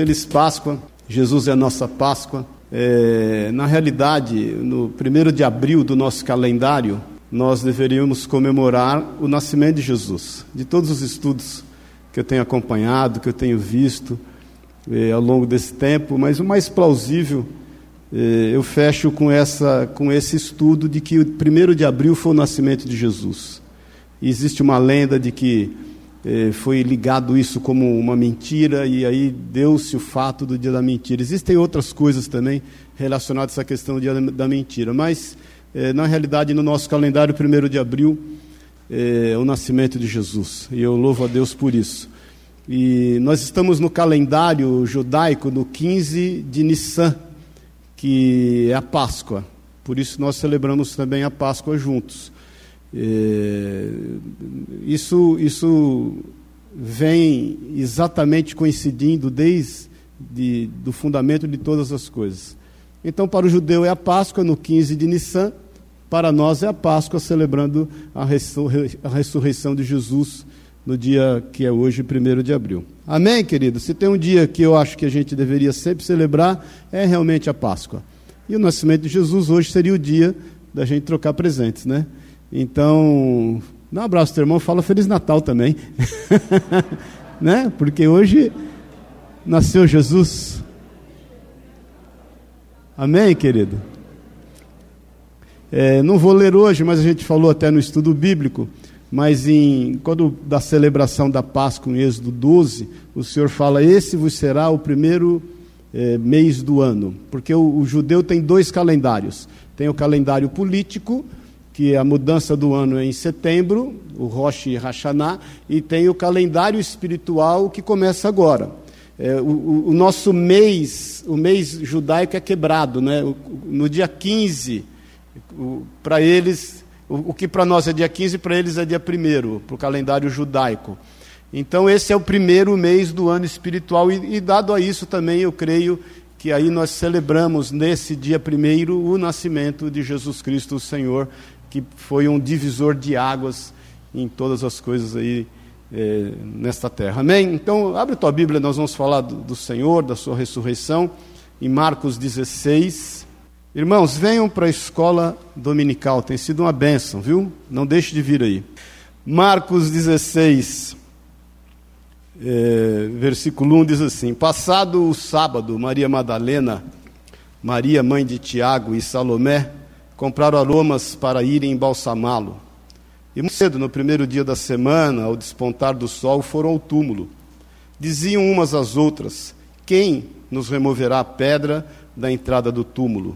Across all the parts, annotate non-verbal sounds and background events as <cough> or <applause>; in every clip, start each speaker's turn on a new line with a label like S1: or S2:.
S1: feliz Páscoa. Jesus é a nossa Páscoa. É, na realidade, no primeiro de abril do nosso calendário, nós deveríamos comemorar o nascimento de Jesus. De todos os estudos que eu tenho acompanhado, que eu tenho visto é, ao longo desse tempo, mas o mais plausível é, eu fecho com, essa, com esse estudo de que o primeiro de abril foi o nascimento de Jesus. E existe uma lenda de que foi ligado isso como uma mentira e aí deu-se o fato do dia da mentira. Existem outras coisas também relacionadas a essa questão do dia da mentira, mas é, na realidade no nosso calendário, 1 de abril, é o nascimento de Jesus e eu louvo a Deus por isso. E nós estamos no calendário judaico no 15 de Nissan, que é a Páscoa, por isso nós celebramos também a Páscoa juntos. É, isso, isso vem exatamente coincidindo desde de, do fundamento de todas as coisas. Então, para o judeu é a Páscoa no 15 de Nissan, para nós é a Páscoa celebrando a, a ressurreição de Jesus no dia que é hoje, 1 de abril. Amém, querido? Se tem um dia que eu acho que a gente deveria sempre celebrar, é realmente a Páscoa. E o nascimento de Jesus hoje seria o dia da gente trocar presentes, né? Então, dá um abraço, teu irmão, fala Feliz Natal também. <laughs> né? Porque hoje nasceu Jesus. Amém, querido? É, não vou ler hoje, mas a gente falou até no estudo bíblico. Mas em, quando da celebração da Páscoa, em Êxodo 12, o Senhor fala: Esse vos será o primeiro é, mês do ano. Porque o, o judeu tem dois calendários: tem o calendário político que a mudança do ano é em setembro, o Rosh Hashanah, e tem o calendário espiritual que começa agora. É, o, o, nosso mês, o mês judaico é quebrado, né? no dia 15, para eles, o, o que para nós é dia 15, para eles é dia 1, para o calendário judaico. Então, esse é o primeiro mês do ano espiritual, e, e dado a isso também, eu creio que aí nós celebramos nesse dia primeiro o nascimento de Jesus Cristo, o Senhor, que foi um divisor de águas em todas as coisas aí é, nesta terra. Amém? Então, abre tua Bíblia, nós vamos falar do, do Senhor, da sua ressurreição, em Marcos 16. Irmãos, venham para a escola dominical, tem sido uma bênção, viu? Não deixe de vir aí. Marcos 16, é, versículo 1 diz assim: Passado o sábado, Maria Madalena, Maria, mãe de Tiago e Salomé, compraram aromas para irem embalsamá-lo. E muito cedo, no primeiro dia da semana, ao despontar do sol, foram ao túmulo. Diziam umas às outras: Quem nos removerá a pedra da entrada do túmulo?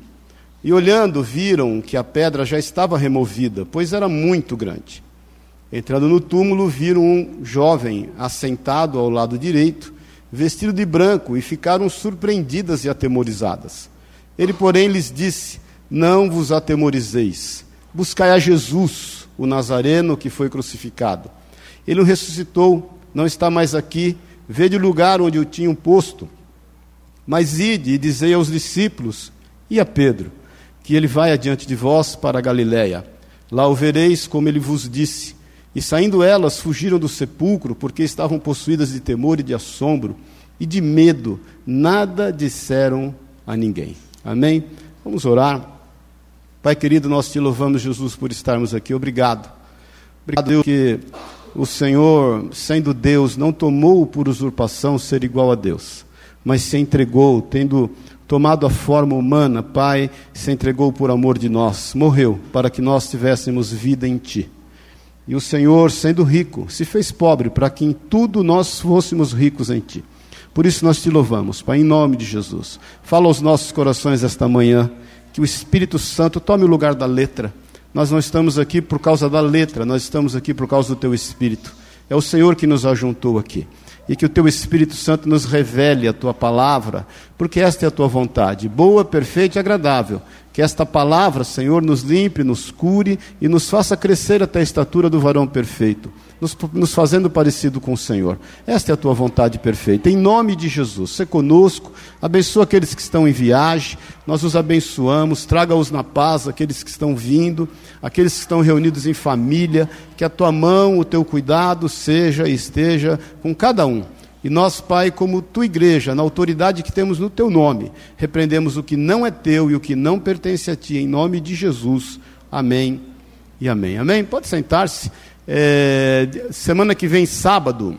S1: E olhando, viram que a pedra já estava removida, pois era muito grande. Entrando no túmulo, viram um jovem assentado ao lado direito, vestido de branco, e ficaram surpreendidas e atemorizadas. Ele, porém, lhes disse: não vos atemorizeis. Buscai a Jesus, o Nazareno que foi crucificado. Ele o ressuscitou, não está mais aqui. Vede o lugar onde o tinham posto. Mas ide e dizei aos discípulos e a Pedro que ele vai adiante de vós para a Galiléia. Lá o vereis como ele vos disse. E saindo elas, fugiram do sepulcro, porque estavam possuídas de temor e de assombro e de medo. Nada disseram a ninguém. Amém? Vamos orar. Pai querido, nós te louvamos, Jesus, por estarmos aqui. Obrigado. Obrigado, Deus, que o Senhor, sendo Deus, não tomou por usurpação ser igual a Deus, mas se entregou, tendo tomado a forma humana, Pai, se entregou por amor de nós, morreu para que nós tivéssemos vida em Ti. E o Senhor, sendo rico, se fez pobre para que em tudo nós fôssemos ricos em Ti. Por isso nós te louvamos, Pai, em nome de Jesus. Fala aos nossos corações esta manhã que o Espírito Santo tome o lugar da letra. Nós não estamos aqui por causa da letra, nós estamos aqui por causa do teu Espírito. É o Senhor que nos ajuntou aqui. E que o teu Espírito Santo nos revele a tua palavra, porque esta é a tua vontade, boa, perfeita e agradável. Que esta palavra, Senhor, nos limpe, nos cure e nos faça crescer até a estatura do varão perfeito nos, nos fazendo parecido com o Senhor. Esta é a tua vontade perfeita. Em nome de Jesus, se conosco, abençoa aqueles que estão em viagem, nós os abençoamos, traga-os na paz, aqueles que estão vindo, aqueles que estão reunidos em família, que a tua mão, o teu cuidado seja e esteja com cada um E nós, Pai, como tua igreja, na autoridade que temos no teu nome, repreendemos o que não é teu e o que não pertence a ti, em nome de Jesus. Amém e amém. Amém? Pode sentar-se. É, semana que vem, sábado,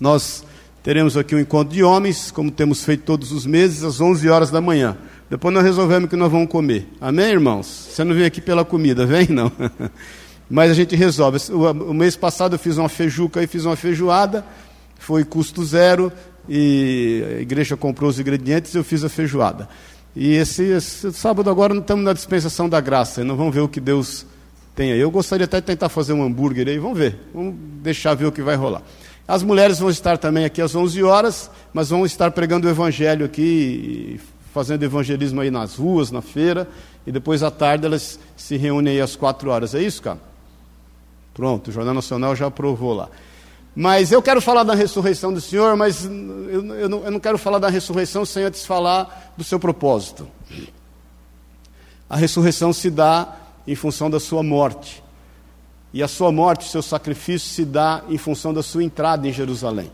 S1: nós teremos aqui um encontro de homens, como temos feito todos os meses, às 11 horas da manhã. Depois nós resolvemos que nós vamos comer. Amém, irmãos? Você não vem aqui pela comida, vem? Não. <laughs> Mas a gente resolve. O mês passado eu fiz uma feijuca e fiz uma feijoada foi custo zero e a igreja comprou os ingredientes e eu fiz a feijoada. E esse, esse sábado agora não estamos na dispensação da graça, não vamos ver o que Deus tem aí. Eu gostaria até de tentar fazer um hambúrguer aí, vamos ver, vamos deixar ver o que vai rolar. As mulheres vão estar também aqui às 11 horas, mas vão estar pregando o evangelho aqui, fazendo evangelismo aí nas ruas, na feira, e depois à tarde elas se reúnem aí às 4 horas. É isso, cara? Pronto, o Jornal Nacional já aprovou lá. Mas eu quero falar da ressurreição do Senhor, mas eu, eu, não, eu não quero falar da ressurreição sem antes falar do seu propósito. A ressurreição se dá em função da sua morte. E a sua morte, o seu sacrifício, se dá em função da sua entrada em Jerusalém.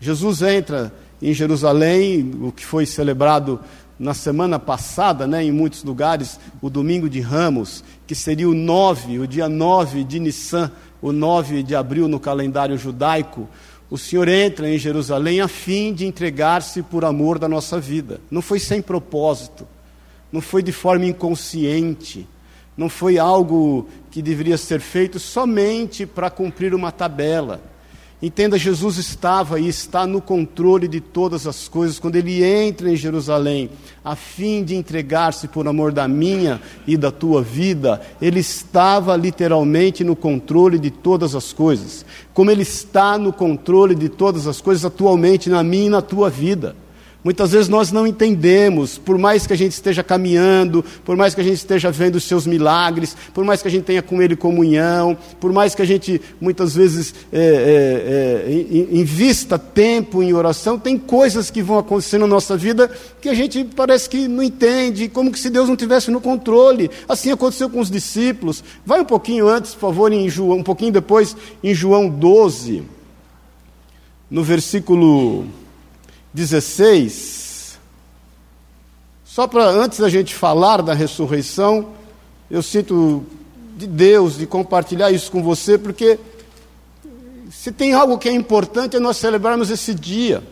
S1: Jesus entra em Jerusalém, o que foi celebrado na semana passada, né, em muitos lugares, o domingo de Ramos, que seria o 9, o dia 9 de Nissan, o 9 de abril no calendário judaico, o Senhor entra em Jerusalém a fim de entregar-se por amor da nossa vida. Não foi sem propósito, não foi de forma inconsciente, não foi algo que deveria ser feito somente para cumprir uma tabela. Entenda, Jesus estava e está no controle de todas as coisas quando ele entra em Jerusalém, a fim de entregar-se por amor da minha e da tua vida. Ele estava literalmente no controle de todas as coisas, como ele está no controle de todas as coisas atualmente na minha e na tua vida. Muitas vezes nós não entendemos, por mais que a gente esteja caminhando, por mais que a gente esteja vendo os seus milagres, por mais que a gente tenha com Ele comunhão, por mais que a gente muitas vezes é, é, é, invista tempo em oração, tem coisas que vão acontecer na nossa vida que a gente parece que não entende, como se Deus não tivesse no controle. Assim aconteceu com os discípulos. Vai um pouquinho antes, por favor, em João, um pouquinho depois, em João 12, no versículo 16. Só para antes da gente falar da ressurreição, eu sinto de Deus de compartilhar isso com você, porque se tem algo que é importante é nós celebrarmos esse dia.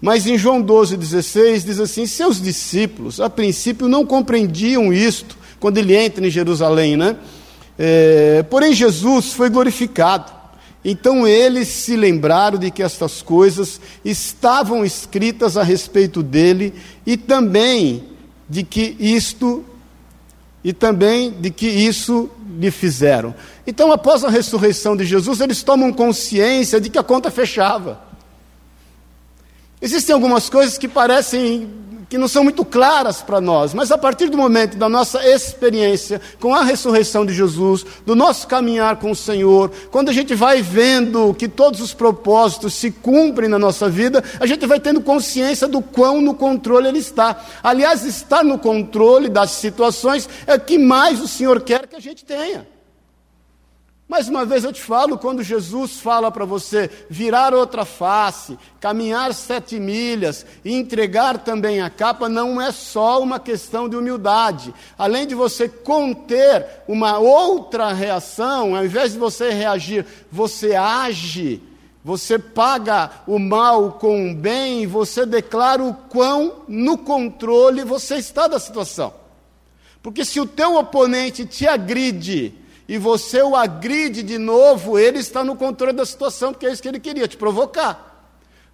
S1: Mas em João 12, 16 diz assim: seus discípulos, a princípio, não compreendiam isto quando ele entra em Jerusalém, né? É, porém, Jesus foi glorificado. Então eles se lembraram de que estas coisas estavam escritas a respeito dele e também de que isto e também de que isso lhe fizeram. Então, após a ressurreição de Jesus, eles tomam consciência de que a conta fechava. Existem algumas coisas que parecem que não são muito claras para nós, mas a partir do momento da nossa experiência com a ressurreição de Jesus, do nosso caminhar com o Senhor, quando a gente vai vendo que todos os propósitos se cumprem na nossa vida, a gente vai tendo consciência do quão no controle Ele está. Aliás, estar no controle das situações é o que mais o Senhor quer que a gente tenha. Mais uma vez eu te falo, quando Jesus fala para você virar outra face, caminhar sete milhas e entregar também a capa, não é só uma questão de humildade. Além de você conter uma outra reação, ao invés de você reagir, você age, você paga o mal com o bem, você declara o quão no controle você está da situação. Porque se o teu oponente te agride, e você o agride de novo, ele está no controle da situação, porque é isso que ele queria, te provocar.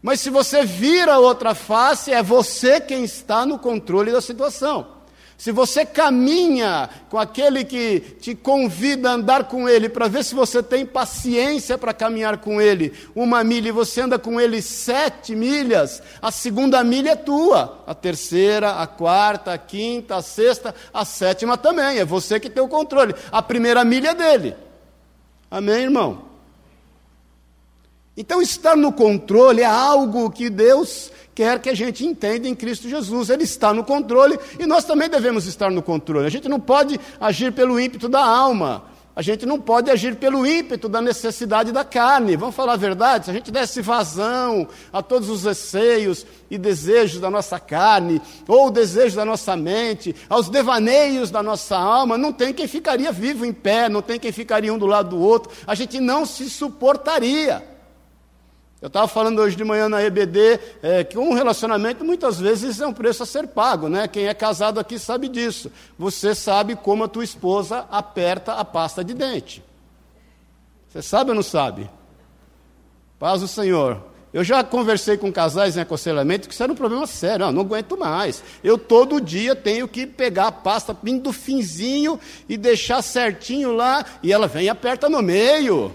S1: Mas se você vira outra face, é você quem está no controle da situação. Se você caminha com aquele que te convida a andar com ele, para ver se você tem paciência para caminhar com ele, uma milha e você anda com ele sete milhas, a segunda milha é tua, a terceira, a quarta, a quinta, a sexta, a sétima também, é você que tem o controle. A primeira milha é dele. Amém, irmão? Então, estar no controle é algo que Deus quer que a gente entenda em Cristo Jesus. Ele está no controle e nós também devemos estar no controle. A gente não pode agir pelo ímpeto da alma. A gente não pode agir pelo ímpeto da necessidade da carne. Vamos falar a verdade? Se a gente desse vazão a todos os receios e desejos da nossa carne, ou desejos da nossa mente, aos devaneios da nossa alma, não tem quem ficaria vivo em pé, não tem quem ficaria um do lado do outro. A gente não se suportaria. Eu estava falando hoje de manhã na EBD é, que um relacionamento muitas vezes é um preço a ser pago, né? Quem é casado aqui sabe disso. Você sabe como a tua esposa aperta a pasta de dente. Você sabe ou não sabe? Paz do Senhor. Eu já conversei com casais em aconselhamento que isso era um problema sério. Não, não aguento mais. Eu todo dia tenho que pegar a pasta vindo do finzinho e deixar certinho lá, e ela vem e aperta no meio.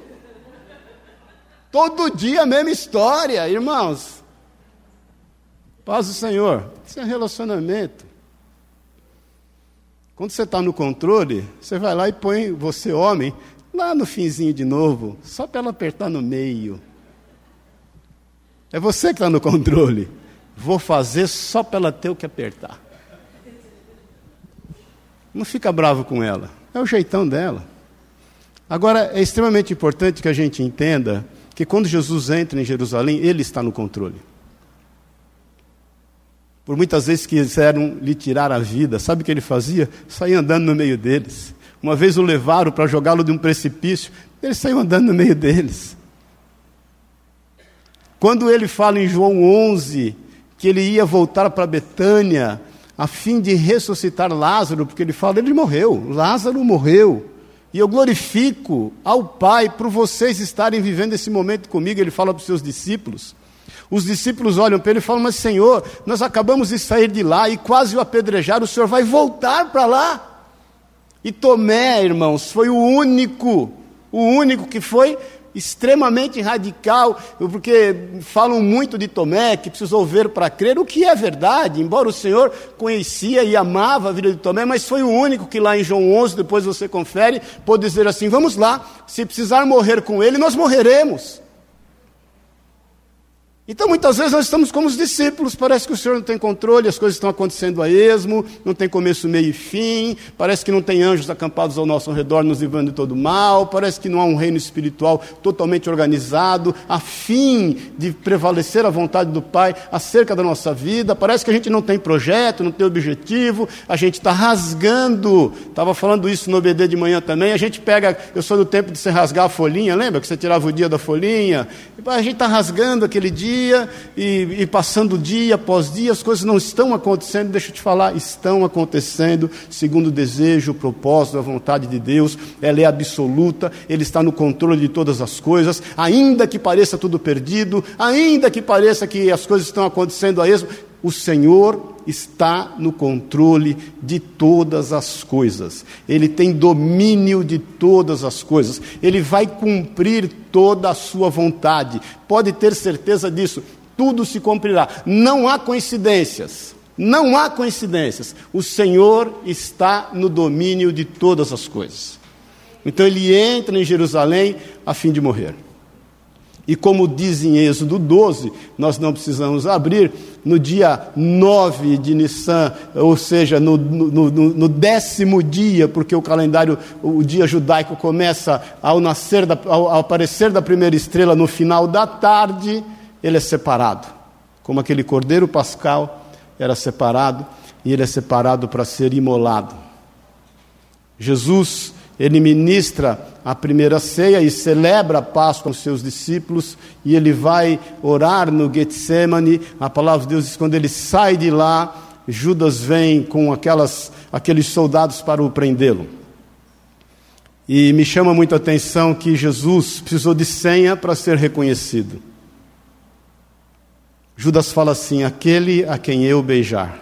S1: Todo dia a mesma história, irmãos. Paz do Senhor. Isso é relacionamento. Quando você está no controle, você vai lá e põe você, homem, lá no finzinho de novo, só para ela apertar no meio. É você que está no controle. Vou fazer só para ela ter o que apertar. Não fica bravo com ela. É o jeitão dela. Agora, é extremamente importante que a gente entenda que quando Jesus entra em Jerusalém, ele está no controle. Por muitas vezes quiseram lhe tirar a vida, sabe o que ele fazia? Saía andando no meio deles. Uma vez o levaram para jogá-lo de um precipício, ele saiu andando no meio deles. Quando ele fala em João 11 que ele ia voltar para Betânia a fim de ressuscitar Lázaro, porque ele fala, ele morreu, Lázaro morreu. E eu glorifico ao Pai por vocês estarem vivendo esse momento comigo. Ele fala para os seus discípulos. Os discípulos olham para ele e falam: Mas Senhor, nós acabamos de sair de lá e quase o apedrejaram, o Senhor vai voltar para lá. E Tomé, irmãos, foi o único, o único que foi extremamente radical, porque falam muito de Tomé, que precisou ver para crer, o que é verdade, embora o Senhor conhecia e amava a vida de Tomé, mas foi o único que lá em João 11, depois você confere, pôde dizer assim: vamos lá, se precisar morrer com ele, nós morreremos. Então, muitas vezes nós estamos como os discípulos, parece que o Senhor não tem controle, as coisas estão acontecendo a esmo, não tem começo, meio e fim, parece que não tem anjos acampados ao nosso redor nos livrando de todo mal, parece que não há um reino espiritual totalmente organizado, a fim de prevalecer a vontade do Pai acerca da nossa vida, parece que a gente não tem projeto, não tem objetivo, a gente está rasgando, estava falando isso no BD de manhã também, a gente pega, eu sou do tempo de você rasgar a folhinha, lembra? Que você tirava o dia da folhinha? A gente está rasgando aquele dia, dia e, e passando dia após dia, as coisas não estão acontecendo. Deixa eu te falar, estão acontecendo segundo o desejo, o propósito, a vontade de Deus. Ela é absoluta, Ele está no controle de todas as coisas, ainda que pareça tudo perdido, ainda que pareça que as coisas estão acontecendo a esmo, o Senhor está no controle de todas as coisas. Ele tem domínio de todas as coisas. Ele vai cumprir toda a sua vontade. Pode ter certeza disso. Tudo se cumprirá. Não há coincidências. Não há coincidências. O Senhor está no domínio de todas as coisas. Então ele entra em Jerusalém a fim de morrer. E como diz em Êxodo 12, nós não precisamos abrir, no dia 9 de Nissan, ou seja, no, no, no, no, décimo dia, porque o calendário, o dia judaico começa ao, nascer da, ao, ao aparecer da primeira estrela no final da tarde, ele é separado. Como aquele cordeiro pascal era separado, e ele é separado para ser imolado. Jesus ele ministra a primeira ceia e celebra a Páscoa com seus discípulos, e ele vai orar no Getsemane. A palavra de Deus diz: quando ele sai de lá, Judas vem com aquelas, aqueles soldados para o prendê-lo. E me chama muito a atenção que Jesus precisou de senha para ser reconhecido. Judas fala assim: aquele a quem eu beijar.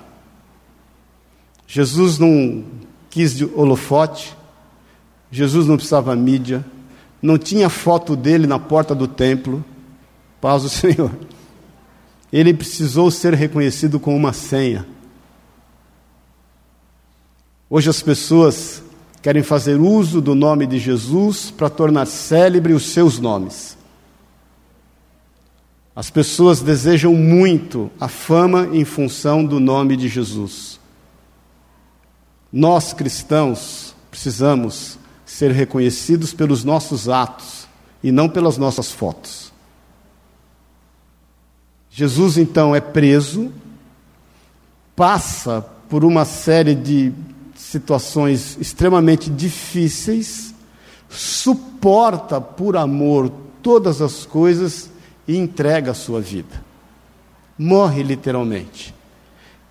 S1: Jesus não quis de holofote, Jesus não precisava mídia, não tinha foto dele na porta do templo. Paz do <laughs> Senhor. Ele precisou ser reconhecido com uma senha. Hoje as pessoas querem fazer uso do nome de Jesus para tornar célebre os seus nomes. As pessoas desejam muito a fama em função do nome de Jesus. Nós cristãos precisamos ser reconhecidos pelos nossos atos e não pelas nossas fotos. Jesus então é preso, passa por uma série de situações extremamente difíceis, suporta por amor todas as coisas e entrega a sua vida. Morre literalmente.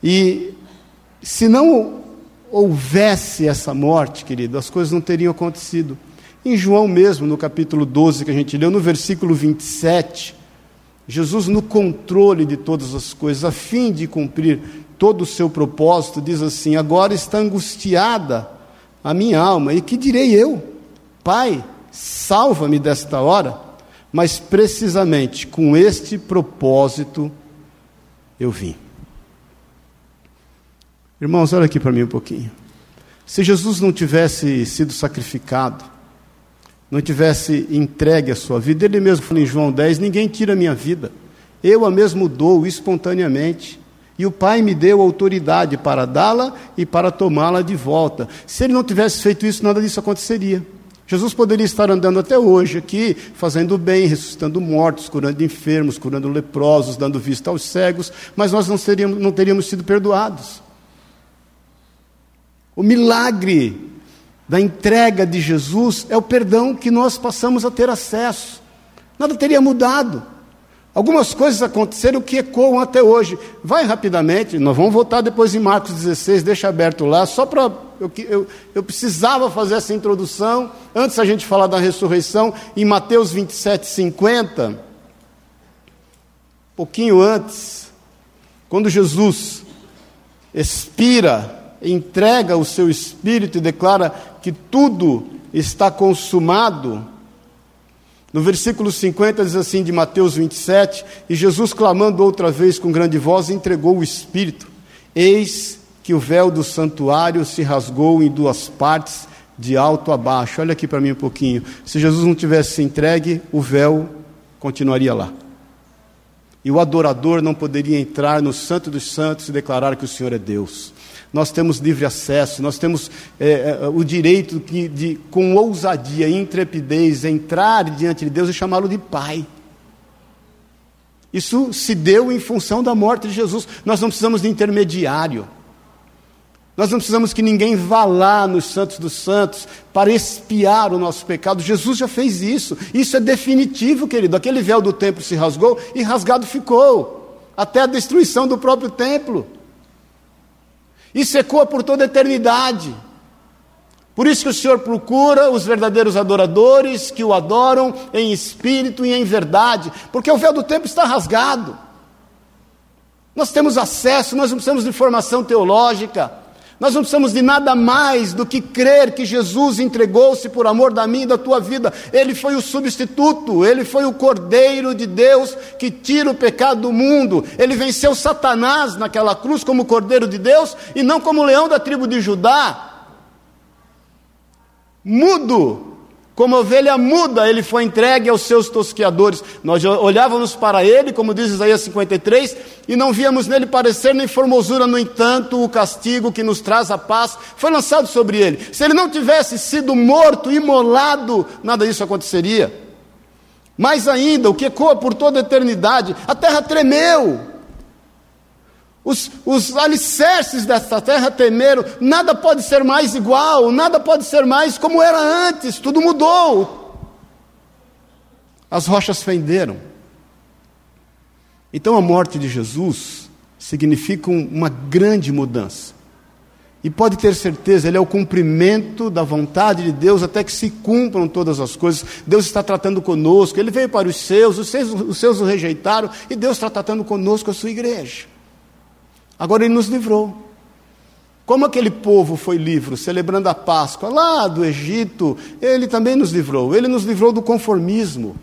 S1: E se não houvesse essa morte, querido, as coisas não teriam acontecido. Em João mesmo, no capítulo 12 que a gente leu, no versículo 27, Jesus, no controle de todas as coisas, a fim de cumprir todo o seu propósito, diz assim: Agora está angustiada a minha alma, e que direi eu? Pai, salva-me desta hora, mas precisamente com este propósito eu vim. Irmãos, olha aqui para mim um pouquinho. Se Jesus não tivesse sido sacrificado, não tivesse entregue a sua vida, ele mesmo falou em João 10: ninguém tira a minha vida, eu a mesmo dou espontaneamente. E o Pai me deu autoridade para dá-la e para tomá-la de volta. Se ele não tivesse feito isso, nada disso aconteceria. Jesus poderia estar andando até hoje aqui, fazendo bem, ressuscitando mortos, curando enfermos, curando leprosos, dando vista aos cegos, mas nós não, seríamos, não teríamos sido perdoados. O milagre da entrega de Jesus é o perdão que nós passamos a ter acesso. Nada teria mudado. Algumas coisas aconteceram que ecoam até hoje. Vai rapidamente, nós vamos voltar depois em Marcos 16, deixa aberto lá, só para. Eu, eu, eu, precisava fazer essa introdução, antes a gente falar da ressurreição, em Mateus 27, 50, pouquinho antes, quando Jesus expira entrega o seu espírito e declara que tudo está consumado. No versículo 50 diz assim de Mateus 27, e Jesus clamando outra vez com grande voz, entregou o espírito. Eis que o véu do santuário se rasgou em duas partes, de alto a baixo. Olha aqui para mim um pouquinho. Se Jesus não tivesse entregue, o véu continuaria lá. E o adorador não poderia entrar no Santo dos Santos e declarar que o Senhor é Deus nós temos livre acesso, nós temos é, é, o direito de, de, com ousadia e intrepidez, entrar diante de Deus e chamá-lo de Pai. Isso se deu em função da morte de Jesus. Nós não precisamos de intermediário. Nós não precisamos que ninguém vá lá nos Santos dos Santos para expiar o nosso pecado. Jesus já fez isso. Isso é definitivo, querido. Aquele véu do templo se rasgou e rasgado ficou até a destruição do próprio templo. Isso ecoa por toda a eternidade. Por isso que o Senhor procura os verdadeiros adoradores que o adoram em espírito e em verdade, porque o véu do tempo está rasgado. Nós temos acesso, nós não precisamos de formação teológica. Nós não precisamos de nada mais do que crer que Jesus entregou-se por amor da minha e da tua vida. Ele foi o substituto, ele foi o Cordeiro de Deus que tira o pecado do mundo. Ele venceu Satanás naquela cruz como Cordeiro de Deus e não como leão da tribo de Judá. Mudo, como ovelha muda, ele foi entregue aos seus tosqueadores. Nós olhávamos para ele, como diz Isaías 53, e não víamos nele parecer nem formosura, no entanto, o castigo que nos traz a paz foi lançado sobre ele. Se ele não tivesse sido morto, imolado, nada disso aconteceria. Mais ainda, o que ecoa por toda a eternidade, a terra tremeu. Os, os alicerces desta terra temeram, nada pode ser mais igual, nada pode ser mais como era antes, tudo mudou. As rochas fenderam. Então a morte de Jesus significa uma grande mudança. E pode ter certeza, ele é o cumprimento da vontade de Deus até que se cumpram todas as coisas. Deus está tratando conosco, ele veio para os seus, os seus, os seus o rejeitaram, e Deus está tratando conosco, a sua igreja. Agora ele nos livrou. Como aquele povo foi livre, celebrando a Páscoa lá do Egito, ele também nos livrou. Ele nos livrou do conformismo.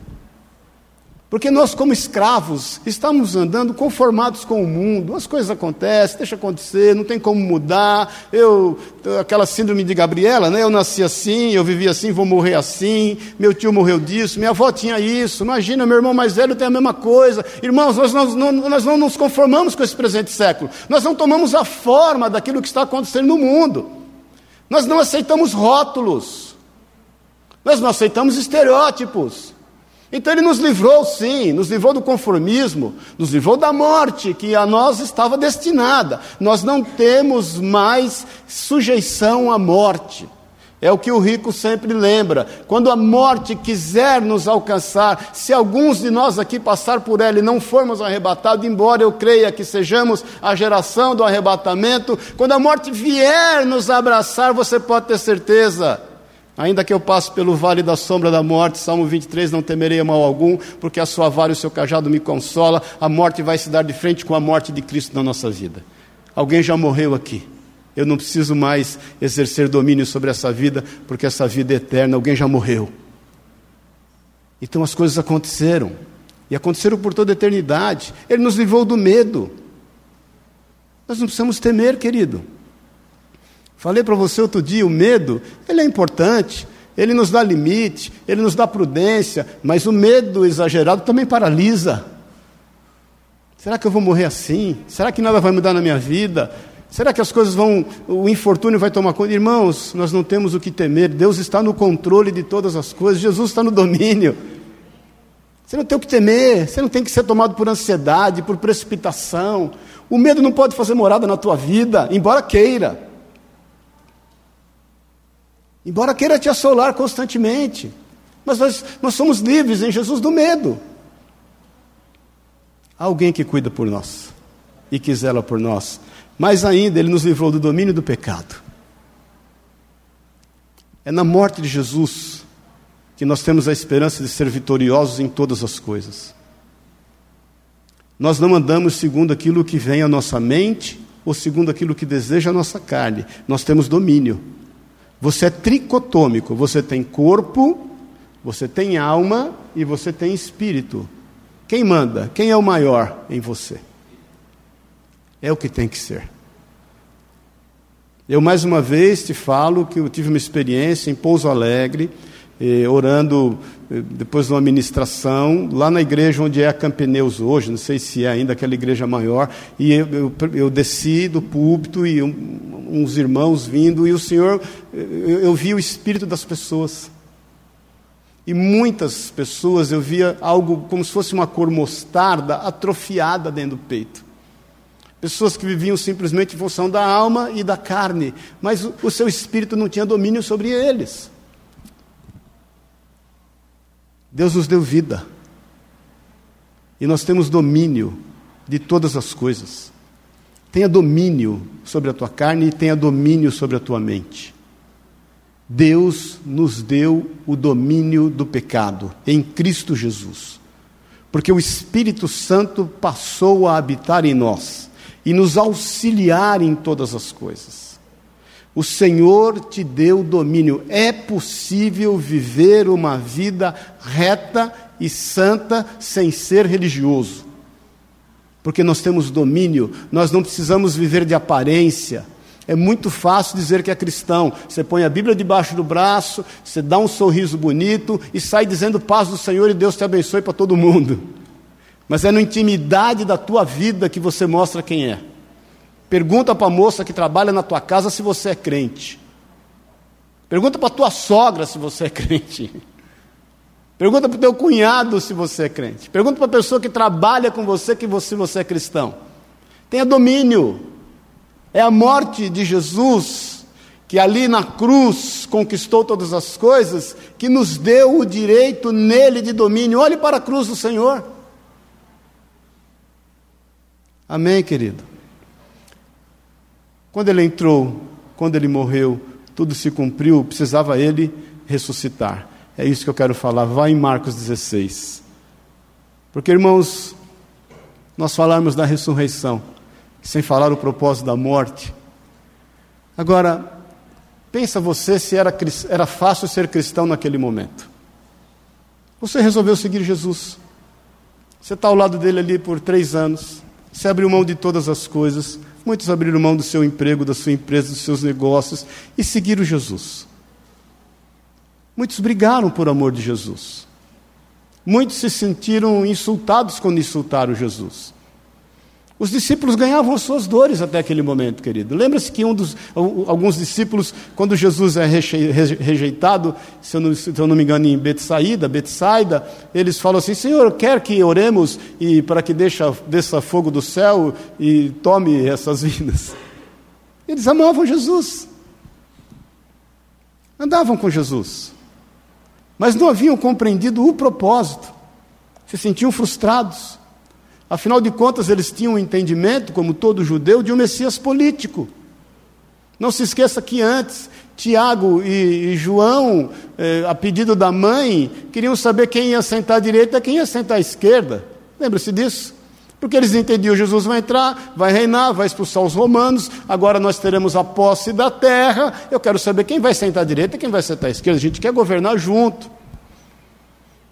S1: Porque nós, como escravos, estamos andando conformados com o mundo. As coisas acontecem, deixa acontecer, não tem como mudar. Eu, aquela síndrome de Gabriela, né? Eu nasci assim, eu vivi assim, vou morrer assim. Meu tio morreu disso, minha avó tinha isso. Imagina, meu irmão mais velho tem a mesma coisa. Irmãos, nós, não, nós não nos conformamos com esse presente século. Nós não tomamos a forma daquilo que está acontecendo no mundo. Nós não aceitamos rótulos. Nós não aceitamos estereótipos. Então ele nos livrou, sim, nos livrou do conformismo, nos livrou da morte que a nós estava destinada. Nós não temos mais sujeição à morte. É o que o rico sempre lembra. Quando a morte quiser nos alcançar, se alguns de nós aqui passar por ela e não formos arrebatados, embora eu creia que sejamos a geração do arrebatamento, quando a morte vier nos abraçar, você pode ter certeza. Ainda que eu passe pelo vale da sombra da morte, Salmo 23, não temerei mal algum, porque a sua vara e o seu cajado me consola, a morte vai se dar de frente com a morte de Cristo na nossa vida. Alguém já morreu aqui. Eu não preciso mais exercer domínio sobre essa vida, porque essa vida é eterna, alguém já morreu. Então as coisas aconteceram, e aconteceram por toda a eternidade. Ele nos livrou do medo. Nós não precisamos temer, querido. Falei para você outro dia, o medo, ele é importante, ele nos dá limite, ele nos dá prudência, mas o medo exagerado também paralisa. Será que eu vou morrer assim? Será que nada vai mudar na minha vida? Será que as coisas vão, o infortúnio vai tomar conta? Irmãos, nós não temos o que temer, Deus está no controle de todas as coisas, Jesus está no domínio. Você não tem o que temer, você não tem que ser tomado por ansiedade, por precipitação. O medo não pode fazer morada na tua vida, embora queira. Embora queira te assolar constantemente. Mas nós, nós somos livres em Jesus do medo. Há alguém que cuida por nós e que zela por nós. Mais ainda, ele nos livrou do domínio do pecado. É na morte de Jesus que nós temos a esperança de ser vitoriosos em todas as coisas. Nós não andamos segundo aquilo que vem à nossa mente ou segundo aquilo que deseja a nossa carne. Nós temos domínio. Você é tricotômico, você tem corpo, você tem alma e você tem espírito. Quem manda? Quem é o maior em você? É o que tem que ser. Eu mais uma vez te falo que eu tive uma experiência em Pouso Alegre, eh, orando eh, depois de uma ministração, lá na igreja onde é a Campineus hoje, não sei se é ainda aquela igreja maior, e eu, eu, eu desci do púlpito e um, uns irmãos vindo, e o Senhor, eu, eu vi o espírito das pessoas. E muitas pessoas eu via algo como se fosse uma cor mostarda atrofiada dentro do peito. Pessoas que viviam simplesmente em função da alma e da carne, mas o, o seu espírito não tinha domínio sobre eles. Deus nos deu vida. E nós temos domínio de todas as coisas. Tenha domínio sobre a tua carne e tenha domínio sobre a tua mente. Deus nos deu o domínio do pecado em Cristo Jesus. Porque o Espírito Santo passou a habitar em nós e nos auxiliar em todas as coisas. O Senhor te deu domínio. É possível viver uma vida reta e santa sem ser religioso. Porque nós temos domínio, nós não precisamos viver de aparência. É muito fácil dizer que é cristão. Você põe a Bíblia debaixo do braço, você dá um sorriso bonito e sai dizendo paz do Senhor e Deus te abençoe para todo mundo. Mas é na intimidade da tua vida que você mostra quem é. Pergunta para a moça que trabalha na tua casa se você é crente. Pergunta para a tua sogra se você é crente. Pergunta para o teu cunhado se você é crente. Pergunta para a pessoa que trabalha com você que você, você é cristão. Tenha domínio. É a morte de Jesus, que ali na cruz conquistou todas as coisas, que nos deu o direito nele de domínio. Olhe para a cruz do Senhor. Amém, querido? Quando ele entrou, quando ele morreu, tudo se cumpriu, precisava ele ressuscitar. É isso que eu quero falar. Vai em Marcos 16. Porque, irmãos, nós falarmos da ressurreição, sem falar o propósito da morte. Agora, pensa você se era, era fácil ser cristão naquele momento. Você resolveu seguir Jesus. Você está ao lado dele ali por três anos. Você abriu mão de todas as coisas. Muitos abriram mão do seu emprego, da sua empresa, dos seus negócios e seguiram Jesus. Muitos brigaram por amor de Jesus. Muitos se sentiram insultados quando insultaram Jesus. Os discípulos ganhavam as suas dores até aquele momento, querido. Lembra-se que um dos, alguns discípulos, quando Jesus é rejeitado, se eu, não, se eu não me engano, em Betsaída, Betsaida, eles falam assim: Senhor, quer que oremos e para que deixa, desça fogo do céu e tome essas vidas? Eles amavam Jesus, andavam com Jesus, mas não haviam compreendido o propósito, se sentiam frustrados. Afinal de contas, eles tinham um entendimento, como todo judeu, de um Messias político. Não se esqueça que antes, Tiago e, e João, eh, a pedido da mãe, queriam saber quem ia sentar à direita e quem ia sentar à esquerda. Lembra-se disso? Porque eles entendiam: Jesus vai entrar, vai reinar, vai expulsar os romanos, agora nós teremos a posse da terra. Eu quero saber quem vai sentar à direita e quem vai sentar à esquerda. A gente quer governar junto.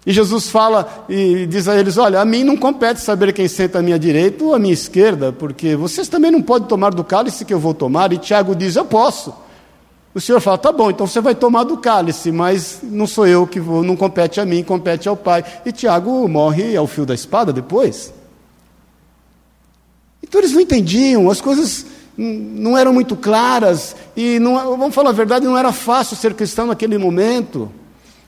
S1: E Jesus fala e diz a eles: Olha, a mim não compete saber quem senta à minha direita ou à minha esquerda, porque vocês também não podem tomar do cálice que eu vou tomar. E Tiago diz: Eu posso. O Senhor fala: Tá bom, então você vai tomar do cálice, mas não sou eu que vou, não compete a mim, compete ao Pai. E Tiago morre ao fio da espada depois. Então eles não entendiam, as coisas não eram muito claras, e não, vamos falar a verdade, não era fácil ser cristão naquele momento.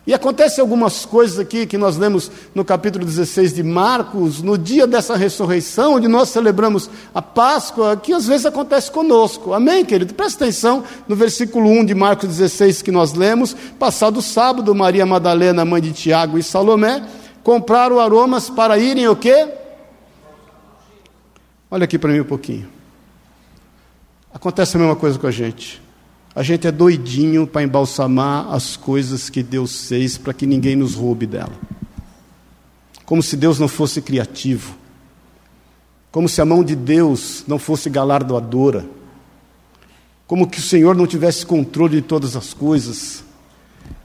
S1: E acontece algumas coisas aqui que nós lemos no capítulo 16 de Marcos, no dia dessa ressurreição, onde nós celebramos a Páscoa, que às vezes acontece conosco. Amém, querido? Presta atenção no versículo 1 de Marcos 16 que nós lemos. Passado sábado, Maria Madalena, mãe de Tiago e Salomé, compraram aromas para irem o quê? Olha aqui para mim um pouquinho. Acontece a mesma coisa com a gente. A gente é doidinho para embalsamar as coisas que Deus fez para que ninguém nos roube dela. Como se Deus não fosse criativo. Como se a mão de Deus não fosse galardoadora. Como que o Senhor não tivesse controle de todas as coisas.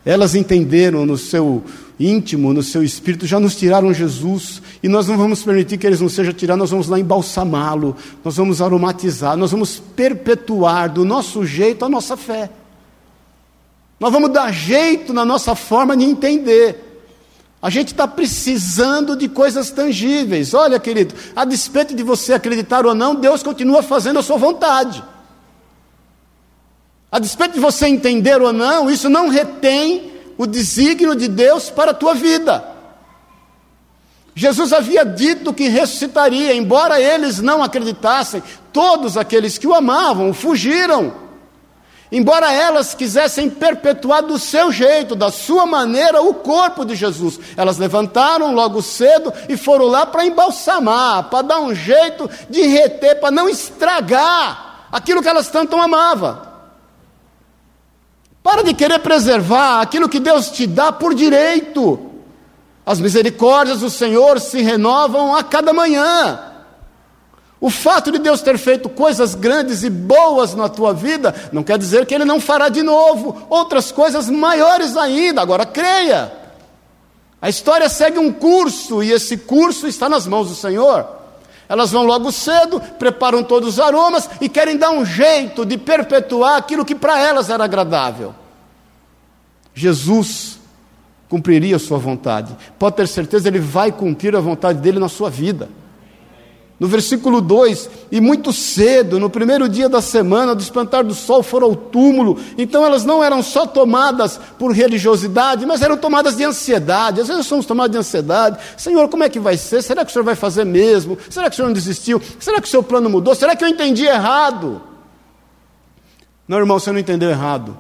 S1: Elas entenderam no seu íntimo, no seu espírito, já nos tiraram Jesus, e nós não vamos permitir que eles não sejam tirados, nós vamos lá embalsamá-lo, nós vamos aromatizar, nós vamos perpetuar do nosso jeito a nossa fé. Nós vamos dar jeito na nossa forma de entender. A gente está precisando de coisas tangíveis. Olha, querido, a despeito de você acreditar ou não, Deus continua fazendo a sua vontade. A despeito de você entender ou não, isso não retém o desígnio de Deus para a tua vida. Jesus havia dito que ressuscitaria, embora eles não acreditassem, todos aqueles que o amavam fugiram. Embora elas quisessem perpetuar do seu jeito, da sua maneira, o corpo de Jesus, elas levantaram logo cedo e foram lá para embalsamar, para dar um jeito de reter, para não estragar aquilo que elas tanto amavam. Para de querer preservar aquilo que Deus te dá por direito. As misericórdias do Senhor se renovam a cada manhã. O fato de Deus ter feito coisas grandes e boas na tua vida não quer dizer que Ele não fará de novo outras coisas maiores ainda. Agora creia. A história segue um curso e esse curso está nas mãos do Senhor. Elas vão logo cedo, preparam todos os aromas e querem dar um jeito de perpetuar aquilo que para elas era agradável. Jesus cumpriria a sua vontade. Pode ter certeza, ele vai cumprir a vontade dele na sua vida. No versículo 2, e muito cedo, no primeiro dia da semana, do espantar do sol, foram ao túmulo. Então elas não eram só tomadas por religiosidade, mas eram tomadas de ansiedade. Às vezes somos tomados de ansiedade. Senhor, como é que vai ser? Será que o Senhor vai fazer mesmo? Será que o Senhor não desistiu? Será que o seu plano mudou? Será que eu entendi errado? Não, irmão, você não entendeu errado.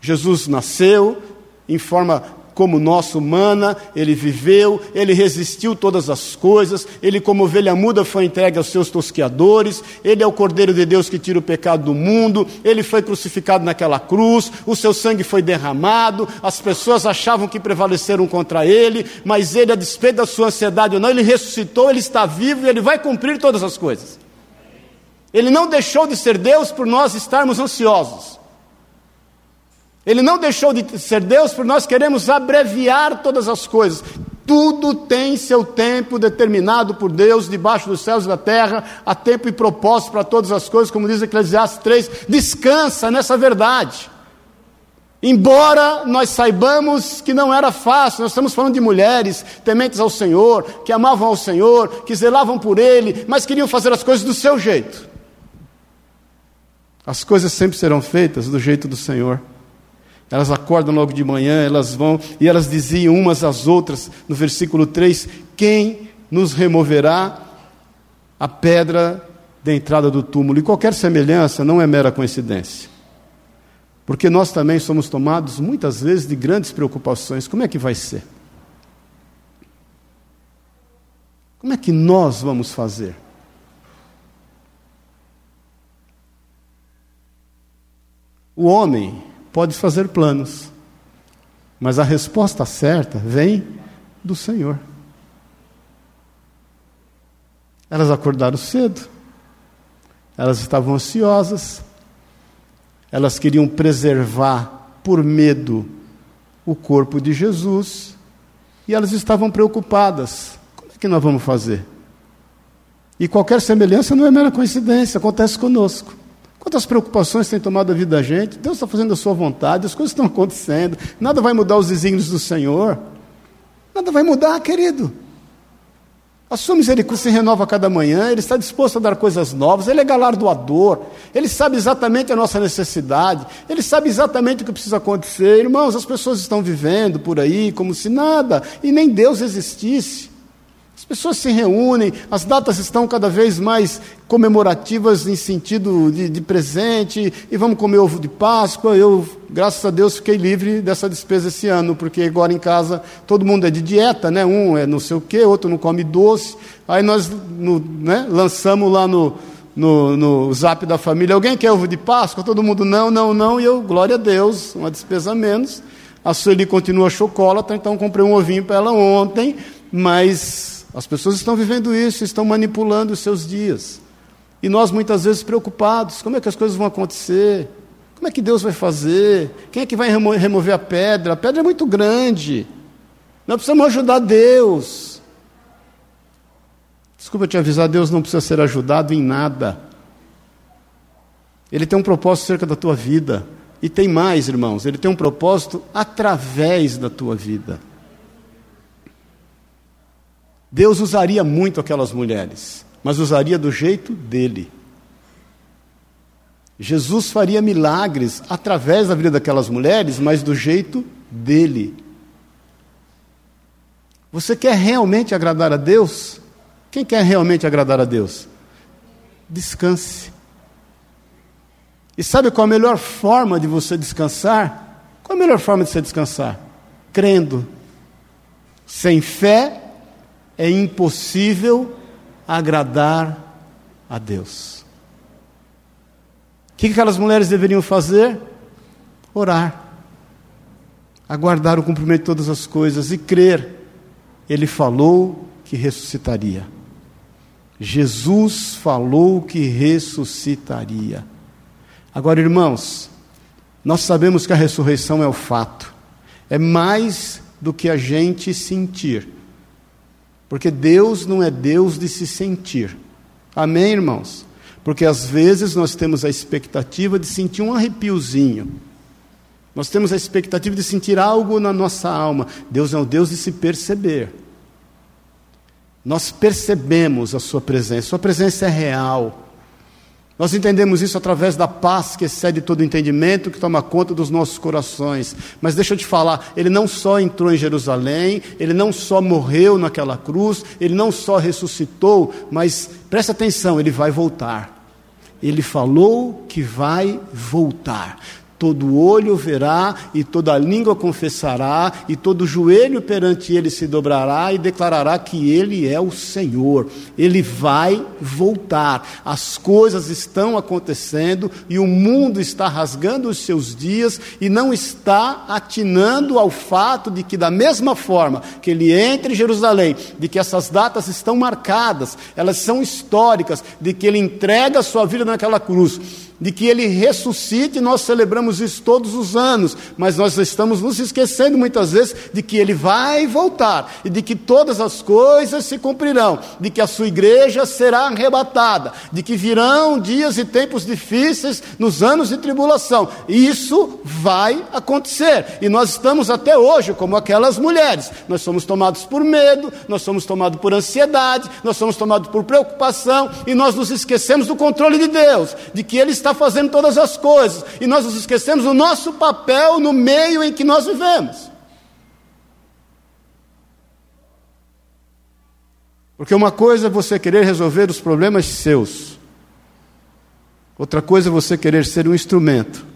S1: Jesus nasceu em forma como nossa humana, ele viveu, ele resistiu todas as coisas, ele, como ovelha muda, foi entregue aos seus tosqueadores, ele é o Cordeiro de Deus que tira o pecado do mundo, ele foi crucificado naquela cruz, o seu sangue foi derramado, as pessoas achavam que prevaleceram contra ele, mas ele, a despeito da sua ansiedade ou não, ele ressuscitou, ele está vivo e ele vai cumprir todas as coisas. Ele não deixou de ser Deus por nós estarmos ansiosos. Ele não deixou de ser Deus por nós queremos abreviar todas as coisas. Tudo tem seu tempo determinado por Deus, debaixo dos céus e da terra, há tempo e propósito para todas as coisas, como diz Eclesiastes 3. Descansa nessa verdade. Embora nós saibamos que não era fácil, nós estamos falando de mulheres tementes ao Senhor, que amavam ao Senhor, que zelavam por Ele, mas queriam fazer as coisas do seu jeito. As coisas sempre serão feitas do jeito do Senhor. Elas acordam logo de manhã, elas vão, e elas diziam umas às outras, no versículo 3: Quem nos removerá a pedra da entrada do túmulo? E qualquer semelhança não é mera coincidência. Porque nós também somos tomados muitas vezes de grandes preocupações. Como é que vai ser? Como é que nós vamos fazer? O homem pode fazer planos, mas a resposta certa vem do Senhor. Elas acordaram cedo, elas estavam ansiosas, elas queriam preservar por medo o corpo de Jesus e elas estavam preocupadas: como é que nós vamos fazer? E qualquer semelhança não é mera coincidência, acontece conosco. Quantas preocupações tem tomado a vida da gente? Deus está fazendo a sua vontade, as coisas estão acontecendo, nada vai mudar os desígnios do Senhor. Nada vai mudar, querido. A sua misericórdia se renova a cada manhã, Ele está disposto a dar coisas novas, Ele é galardoador, Ele sabe exatamente a nossa necessidade, Ele sabe exatamente o que precisa acontecer. Irmãos, as pessoas estão vivendo por aí como se nada e nem Deus existisse. As pessoas se reúnem, as datas estão cada vez mais comemorativas em sentido de, de, presente, e vamos comer ovo de Páscoa. Eu, graças a Deus, fiquei livre dessa despesa esse ano, porque agora em casa todo mundo é de dieta, né? Um é não sei o quê, outro não come doce. Aí nós no, né, lançamos lá no, no, no zap da família: alguém quer ovo de Páscoa? Todo mundo não, não, não, e eu, glória a Deus, uma despesa a menos. A Sueli continua chocolate, então comprei um ovinho para ela ontem, mas as pessoas estão vivendo isso, estão manipulando os seus dias. E nós muitas vezes preocupados: como é que as coisas vão acontecer? Como é que Deus vai fazer? Quem é que vai remo remover a pedra? A pedra é muito grande. Nós precisamos ajudar Deus. Desculpa te avisar: Deus não precisa ser ajudado em nada. Ele tem um propósito cerca da tua vida. E tem mais, irmãos: ele tem um propósito através da tua vida. Deus usaria muito aquelas mulheres, mas usaria do jeito dele. Jesus faria milagres através da vida daquelas mulheres, mas do jeito dele. Você quer realmente agradar a Deus? Quem quer realmente agradar a Deus? Descanse. E sabe qual a melhor forma de você descansar? Qual a melhor forma de você descansar? Crendo. Sem fé é impossível agradar a Deus. O que aquelas mulheres deveriam fazer? Orar, aguardar o cumprimento de todas as coisas e crer. Ele falou que ressuscitaria. Jesus falou que ressuscitaria. Agora, irmãos, nós sabemos que a ressurreição é o fato, é mais do que a gente sentir. Porque Deus não é Deus de se sentir. Amém, irmãos? Porque às vezes nós temos a expectativa de sentir um arrepiozinho. Nós temos a expectativa de sentir algo na nossa alma. Deus é o Deus de se perceber. Nós percebemos a Sua presença, Sua presença é real. Nós entendemos isso através da paz que excede todo entendimento, que toma conta dos nossos corações. Mas deixa eu te falar, ele não só entrou em Jerusalém, ele não só morreu naquela cruz, ele não só ressuscitou, mas presta atenção, ele vai voltar. Ele falou que vai voltar todo olho verá e toda língua confessará e todo joelho perante ele se dobrará e declarará que ele é o Senhor. Ele vai voltar. As coisas estão acontecendo e o mundo está rasgando os seus dias e não está atinando ao fato de que da mesma forma que ele entra em Jerusalém, de que essas datas estão marcadas, elas são históricas, de que ele entrega a sua vida naquela cruz de que ele ressuscite, nós celebramos isso todos os anos, mas nós estamos nos esquecendo muitas vezes de que ele vai voltar e de que todas as coisas se cumprirão, de que a sua igreja será arrebatada, de que virão dias e tempos difíceis nos anos de tribulação. Isso vai acontecer. E nós estamos até hoje como aquelas mulheres. Nós somos tomados por medo, nós somos tomados por ansiedade, nós somos tomados por preocupação e nós nos esquecemos do controle de Deus, de que ele está fazendo todas as coisas. E nós nos esquecemos do nosso papel no meio em que nós vivemos. Porque uma coisa é você querer resolver os problemas seus, outra coisa é você querer ser um instrumento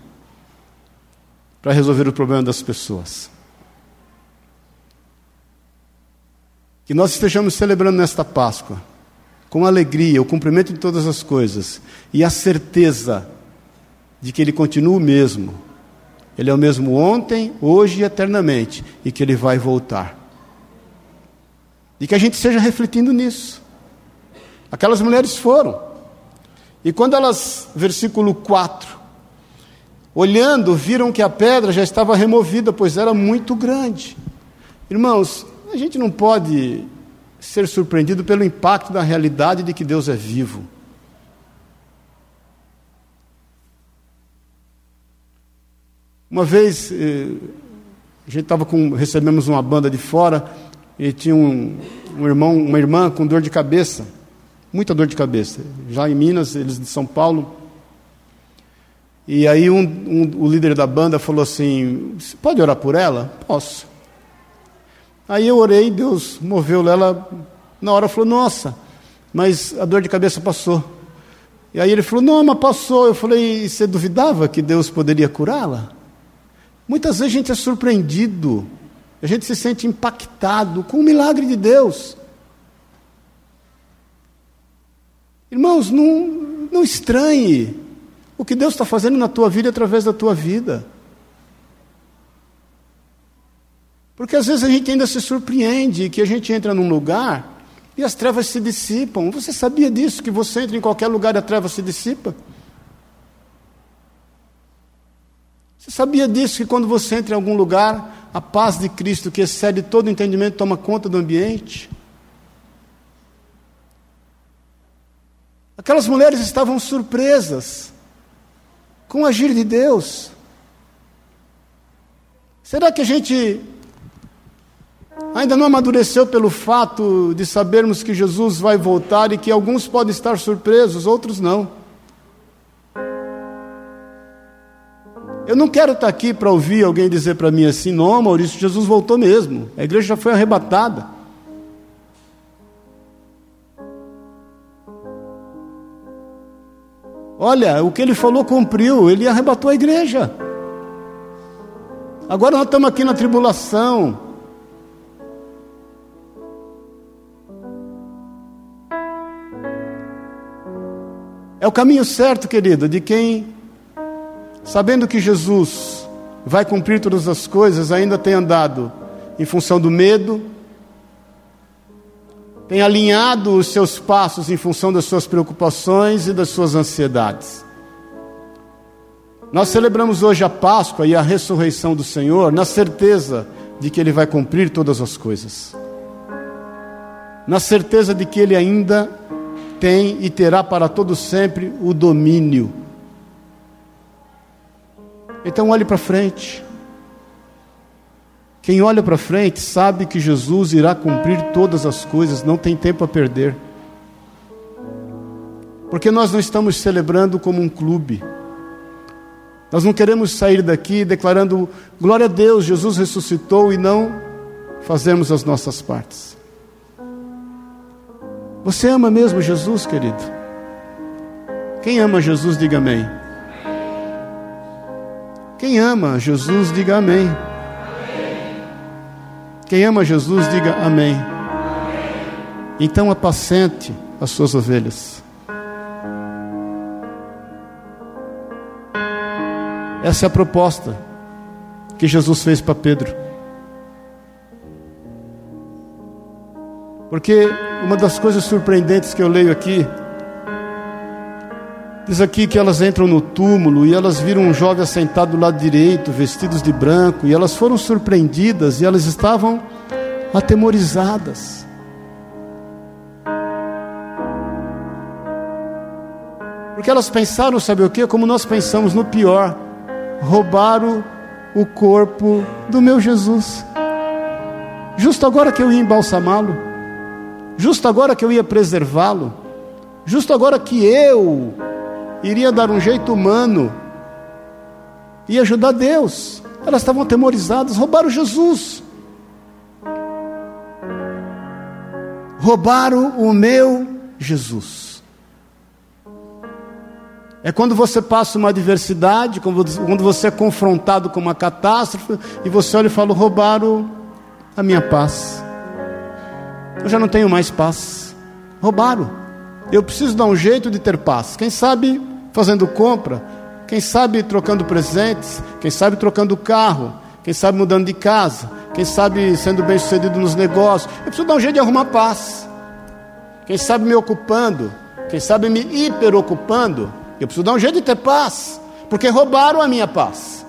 S1: para resolver o problema das pessoas. Que nós estejamos celebrando nesta Páscoa com alegria o cumprimento de todas as coisas e a certeza de que Ele continua o mesmo. Ele é o mesmo ontem, hoje e eternamente, e que Ele vai voltar. E que a gente esteja refletindo nisso. Aquelas mulheres foram. E quando elas, versículo 4, olhando, viram que a pedra já estava removida, pois era muito grande. Irmãos, a gente não pode ser surpreendido pelo impacto da realidade de que Deus é vivo. Uma vez, eh, a gente estava com, recebemos uma banda de fora e tinha um, um irmão, uma irmã com dor de cabeça, muita dor de cabeça. Já em Minas, eles de São Paulo. E aí um, um, o líder da banda falou assim: Você pode orar por ela? Posso. Aí eu orei, Deus moveu ela. Na hora falou: Nossa, mas a dor de cabeça passou. E aí ele falou: Não, mas passou. Eu falei: Você duvidava que Deus poderia curá-la? Muitas vezes a gente é surpreendido a gente se sente impactado com o milagre de Deus. Irmãos, não, não estranhe o que Deus está fazendo na tua vida através da tua vida. Porque às vezes a gente ainda se surpreende que a gente entra num lugar e as trevas se dissipam. Você sabia disso? Que você entra em qualquer lugar e a treva se dissipa? Você sabia disso? Que quando você entra em algum lugar, a paz de Cristo, que excede todo entendimento, toma conta do ambiente. Aquelas mulheres estavam surpresas com o agir de Deus. Será que a gente ainda não amadureceu pelo fato de sabermos que Jesus vai voltar e que alguns podem estar surpresos, outros não? Eu não quero estar aqui para ouvir alguém dizer para mim assim: não, Maurício, Jesus voltou mesmo, a igreja já foi arrebatada. Olha, o que ele falou cumpriu, ele arrebatou a igreja. Agora nós estamos aqui na tribulação. É o caminho certo, querido, de quem sabendo que Jesus vai cumprir todas as coisas, ainda tem andado em função do medo, tem alinhado os seus passos em função das suas preocupações e das suas ansiedades. Nós celebramos hoje a Páscoa e a ressurreição do Senhor na certeza de que Ele vai cumprir todas as coisas, na certeza de que Ele ainda tem e terá para todo sempre o domínio então olhe para frente. Quem olha para frente sabe que Jesus irá cumprir todas as coisas, não tem tempo a perder. Porque nós não estamos celebrando como um clube. Nós não queremos sair daqui declarando glória a Deus, Jesus ressuscitou e não fazemos as nossas partes. Você ama mesmo Jesus, querido? Quem ama Jesus, diga amém. Quem ama Jesus, diga amém. Quem ama Jesus, diga amém. Então apacente as suas ovelhas. Essa é a proposta que Jesus fez para Pedro. Porque uma das coisas surpreendentes que eu leio aqui Diz aqui que elas entram no túmulo e elas viram um jovem assentado do lado direito, vestidos de branco, e elas foram surpreendidas e elas estavam atemorizadas. Porque elas pensaram, sabe o que? Como nós pensamos no pior: roubaram o corpo do meu Jesus. Justo agora que eu ia embalsamá-lo, justo agora que eu ia preservá-lo, justo agora que eu iria dar um jeito humano e ajudar Deus. Elas estavam atemorizadas, roubaram Jesus. Roubaram o meu Jesus. É quando você passa uma adversidade, quando você é confrontado com uma catástrofe, e você olha e fala: roubaram a minha paz. Eu já não tenho mais paz. Roubaram. Eu preciso dar um jeito de ter paz. Quem sabe fazendo compra, quem sabe trocando presentes, quem sabe trocando carro, quem sabe mudando de casa, quem sabe sendo bem sucedido nos negócios. Eu preciso dar um jeito de arrumar paz. Quem sabe me ocupando, quem sabe me hiperocupando, eu preciso dar um jeito de ter paz, porque roubaram a minha paz.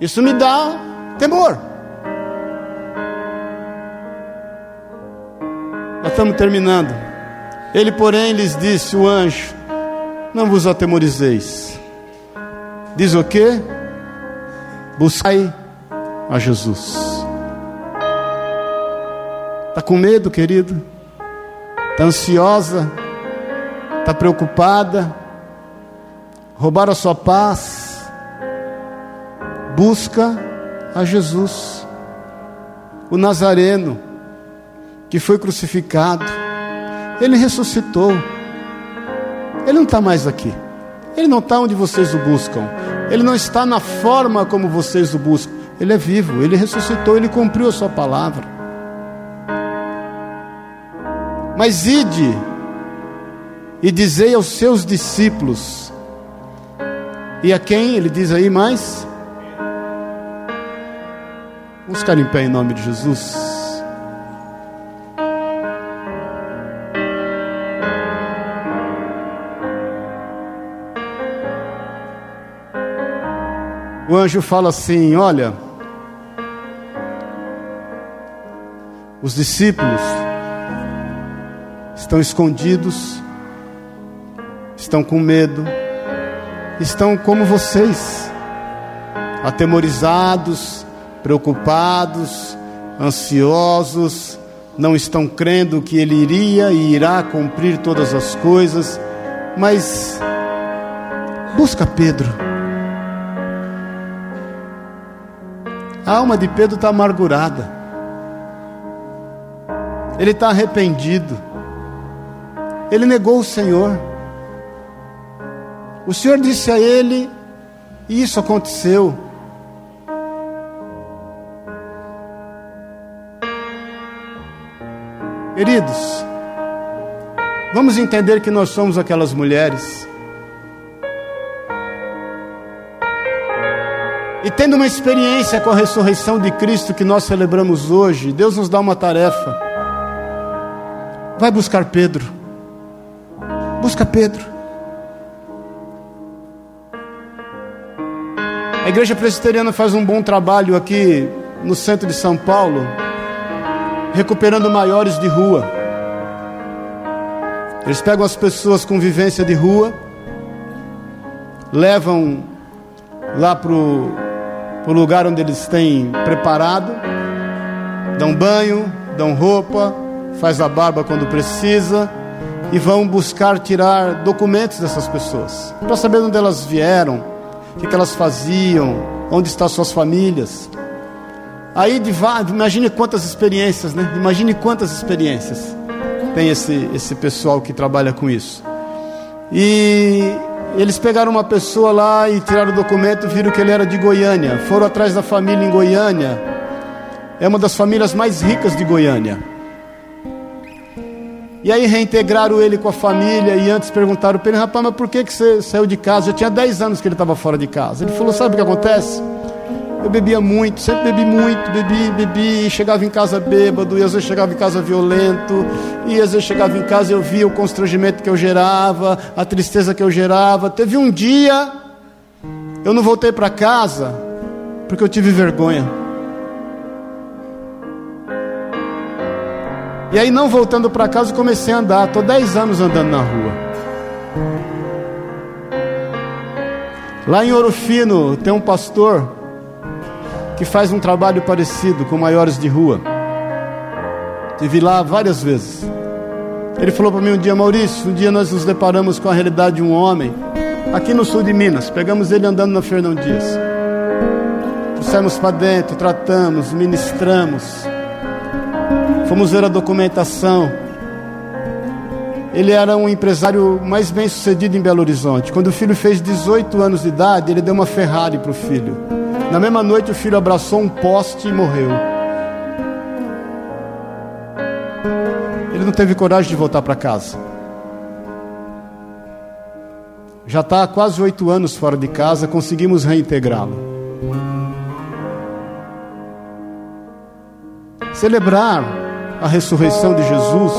S1: Isso me dá temor. Estamos terminando. Ele, porém, lhes disse: o anjo, não vos atemorizeis. Diz o que? Buscai a Jesus. Está com medo, querido? Está ansiosa? Está preocupada? Roubaram a sua paz? Busca a Jesus, o Nazareno, que foi crucificado, ele ressuscitou. Ele não está mais aqui. Ele não está onde vocês o buscam. Ele não está na forma como vocês o buscam. Ele é vivo, ele ressuscitou, ele cumpriu a sua palavra. Mas ide e dizei aos seus discípulos, e a quem ele diz aí mais? Vamos ficar em pé em nome de Jesus. O anjo fala assim: Olha, os discípulos estão escondidos, estão com medo, estão como vocês, atemorizados, preocupados, ansiosos, não estão crendo que ele iria e irá cumprir todas as coisas, mas busca Pedro. A alma de Pedro está amargurada. Ele está arrependido. Ele negou o Senhor. O Senhor disse a ele, e isso aconteceu. Queridos, vamos entender que nós somos aquelas mulheres E tendo uma experiência com a ressurreição de Cristo que nós celebramos hoje, Deus nos dá uma tarefa. Vai buscar Pedro. Busca Pedro. A igreja presbiteriana faz um bom trabalho aqui no centro de São Paulo, recuperando maiores de rua. Eles pegam as pessoas com vivência de rua, levam lá para o para o lugar onde eles têm preparado, dão banho, dão roupa, faz a barba quando precisa e vão buscar tirar documentos dessas pessoas para saber onde elas vieram, o que, elas faziam, onde estão suas famílias. Aí imagine quantas experiências, né? Imagine quantas experiências tem esse, esse pessoal que trabalha com isso. E eles pegaram uma pessoa lá e tiraram o documento, viram que ele era de Goiânia. Foram atrás da família em Goiânia. É uma das famílias mais ricas de Goiânia. E aí reintegraram ele com a família e antes perguntaram para ele, rapaz, mas por que, que você saiu de casa? Já tinha 10 anos que ele estava fora de casa. Ele falou, sabe o que acontece? Eu bebia muito, sempre bebi muito, bebi, bebi, e chegava em casa bêbado, e às vezes chegava em casa violento, e às vezes chegava em casa e eu via o constrangimento que eu gerava, a tristeza que eu gerava. Teve um dia, eu não voltei para casa, porque eu tive vergonha. E aí, não voltando para casa, comecei a andar. Estou 10 anos andando na rua. Lá em Ouro Fino tem um pastor que faz um trabalho parecido com maiores de rua. Tive lá várias vezes. Ele falou para mim um dia, Maurício, um dia nós nos deparamos com a realidade de um homem aqui no sul de Minas. Pegamos ele andando na Fernão Dias. Trouxemos para dentro, tratamos, ministramos. Fomos ver a documentação. Ele era um empresário mais bem sucedido em Belo Horizonte. Quando o filho fez 18 anos de idade, ele deu uma Ferrari para o filho. Na mesma noite, o filho abraçou um poste e morreu. Ele não teve coragem de voltar para casa. Já está há quase oito anos fora de casa, conseguimos reintegrá-lo. Celebrar a ressurreição de Jesus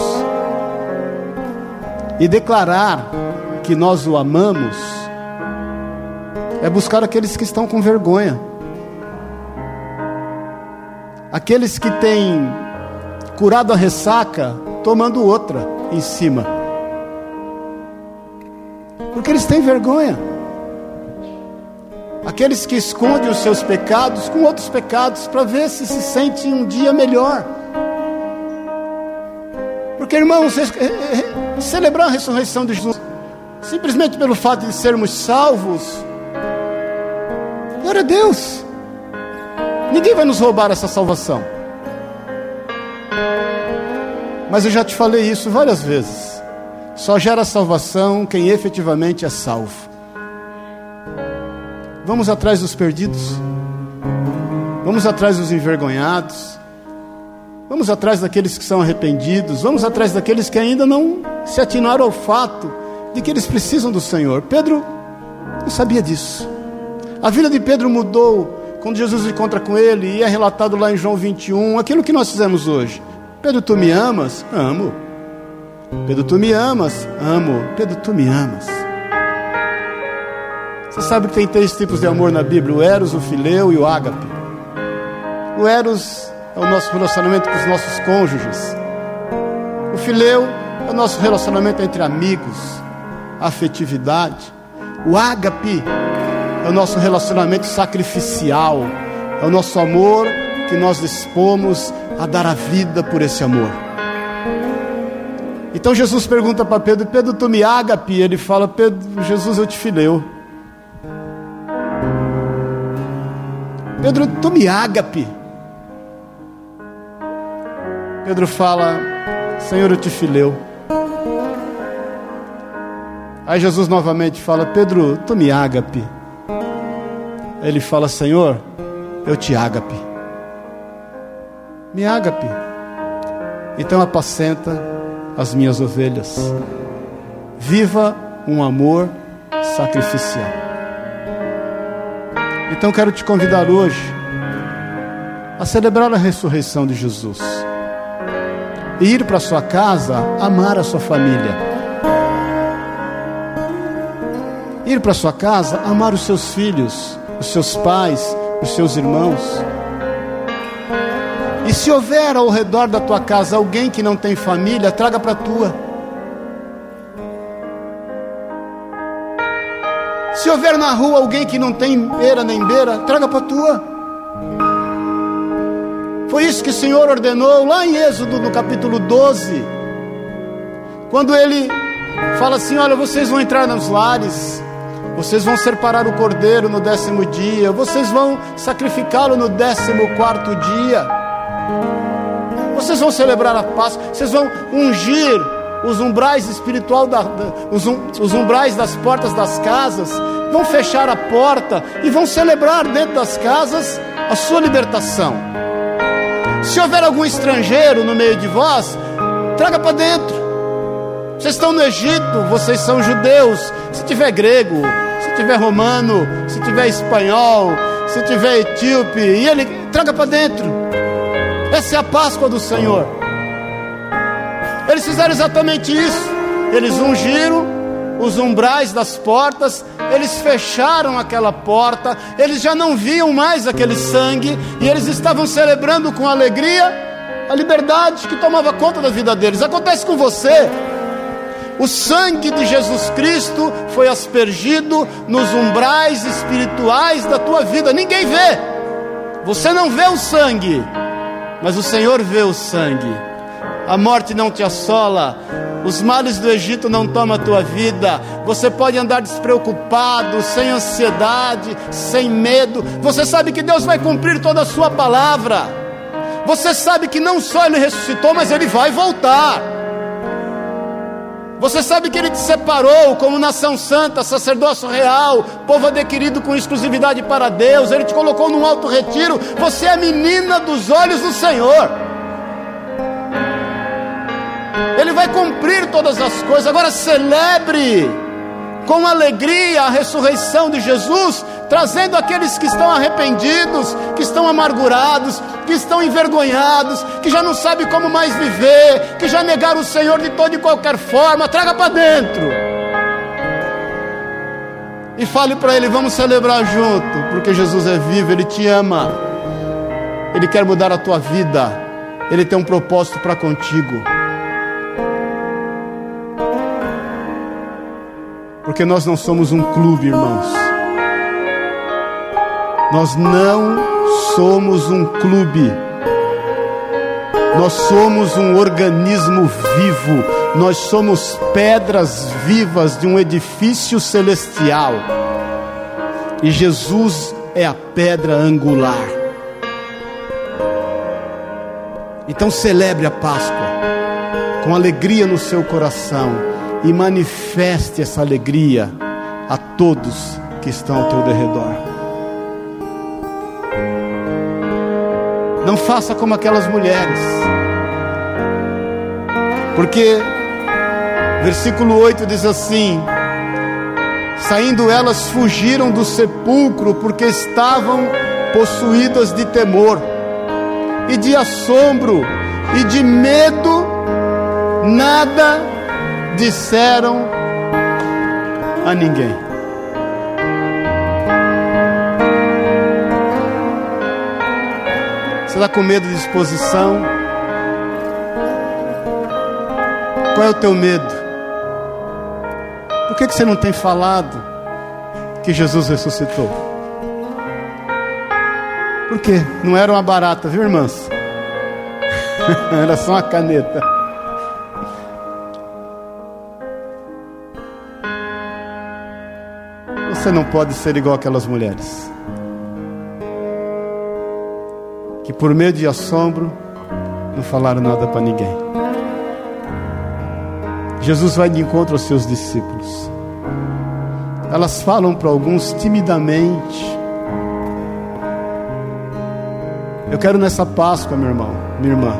S1: e declarar que nós o amamos é buscar aqueles que estão com vergonha, aqueles que têm curado a ressaca tomando outra em cima, porque eles têm vergonha. Aqueles que escondem os seus pecados com outros pecados para ver se se sentem um dia melhor. Porque, irmãos, celebrar a ressurreição de Jesus, simplesmente pelo fato de sermos salvos, glória a Deus, ninguém vai nos roubar essa salvação. Mas eu já te falei isso várias vezes. Só gera salvação quem efetivamente é salvo. Vamos atrás dos perdidos. Vamos atrás dos envergonhados. Vamos atrás daqueles que são arrependidos, vamos atrás daqueles que ainda não se atinaram ao fato de que eles precisam do Senhor. Pedro não sabia disso. A vida de Pedro mudou quando Jesus encontra com ele, e é relatado lá em João 21, aquilo que nós fizemos hoje. Pedro, tu me amas? Amo. Pedro, tu me amas? Amo. Pedro, tu me amas. Você sabe que tem três tipos de amor na Bíblia: o Eros, o Fileu e o Ágape. O Eros é o nosso relacionamento com os nossos cônjuges. O fileu é o nosso relacionamento entre amigos, afetividade. O ágape é o nosso relacionamento sacrificial, é o nosso amor que nós dispomos a dar a vida por esse amor. Então Jesus pergunta para Pedro: Pedro, tu me ágape? Ele fala: Pedro, Jesus, eu te fileu. Pedro, tu me ágape? Pedro fala: Senhor, eu te fileu. Aí Jesus novamente fala: Pedro, tu me ágape. Ele fala: Senhor, eu te ágape. Me ágape. Então apacenta as minhas ovelhas. Viva um amor sacrificial. Então quero te convidar hoje a celebrar a ressurreição de Jesus ir para sua casa amar a sua família. Ir para sua casa amar os seus filhos, os seus pais, os seus irmãos. E se houver ao redor da tua casa alguém que não tem família, traga para a tua. Se houver na rua alguém que não tem beira nem beira, traga para a tua. Foi isso que o Senhor ordenou lá em Êxodo, no capítulo 12, quando ele fala assim: Olha, vocês vão entrar nos lares, vocês vão separar o cordeiro no décimo dia, vocês vão sacrificá-lo no décimo quarto dia, vocês vão celebrar a Páscoa, vocês vão ungir os umbrais espiritual da, os, um, os umbrais das portas das casas, vão fechar a porta e vão celebrar dentro das casas a sua libertação. Se houver algum estrangeiro no meio de vós, traga para dentro. Vocês estão no Egito, vocês são judeus. Se tiver grego, se tiver romano, se tiver espanhol, se tiver etíope, e ele traga para dentro. Essa é a Páscoa do Senhor. Eles fizeram exatamente isso. Eles ungiram os umbrais das portas, eles fecharam aquela porta, eles já não viam mais aquele sangue, e eles estavam celebrando com alegria a liberdade que tomava conta da vida deles. Acontece com você. O sangue de Jesus Cristo foi aspergido nos umbrais espirituais da tua vida. Ninguém vê. Você não vê o sangue, mas o Senhor vê o sangue. A morte não te assola, os males do Egito não tomam a tua vida. Você pode andar despreocupado, sem ansiedade, sem medo. Você sabe que Deus vai cumprir toda a sua palavra. Você sabe que não só Ele ressuscitou, mas Ele vai voltar. Você sabe que Ele te separou como nação santa, sacerdócio real, povo adquirido com exclusividade para Deus. Ele te colocou num alto retiro. Você é menina dos olhos do Senhor. Ele vai cumprir todas as coisas. Agora celebre com alegria a ressurreição de Jesus, trazendo aqueles que estão arrependidos, que estão amargurados, que estão envergonhados, que já não sabem como mais viver, que já negaram o Senhor de toda e qualquer forma, traga para dentro. E fale para ele: vamos celebrar junto, porque Jesus é vivo, ele te ama, ele quer mudar a tua vida, ele tem um propósito para contigo. Porque nós não somos um clube, irmãos. Nós não somos um clube. Nós somos um organismo vivo. Nós somos pedras vivas de um edifício celestial. E Jesus é a pedra angular. Então celebre a Páscoa com alegria no seu coração e manifeste essa alegria a todos que estão ao teu derredor. Não faça como aquelas mulheres, porque versículo 8 diz assim: Saindo elas fugiram do sepulcro porque estavam possuídas de temor e de assombro e de medo, nada disseram a ninguém. Você está com medo de exposição? Qual é o teu medo? Por que, que você não tem falado que Jesus ressuscitou? Por quê? Não era uma barata, viu, irmãs? <laughs> era só uma caneta. Você não pode ser igual aquelas mulheres. Que por meio de assombro não falaram nada para ninguém. Jesus vai de encontro aos seus discípulos. Elas falam para alguns timidamente. Eu quero nessa Páscoa, meu irmão, minha irmã,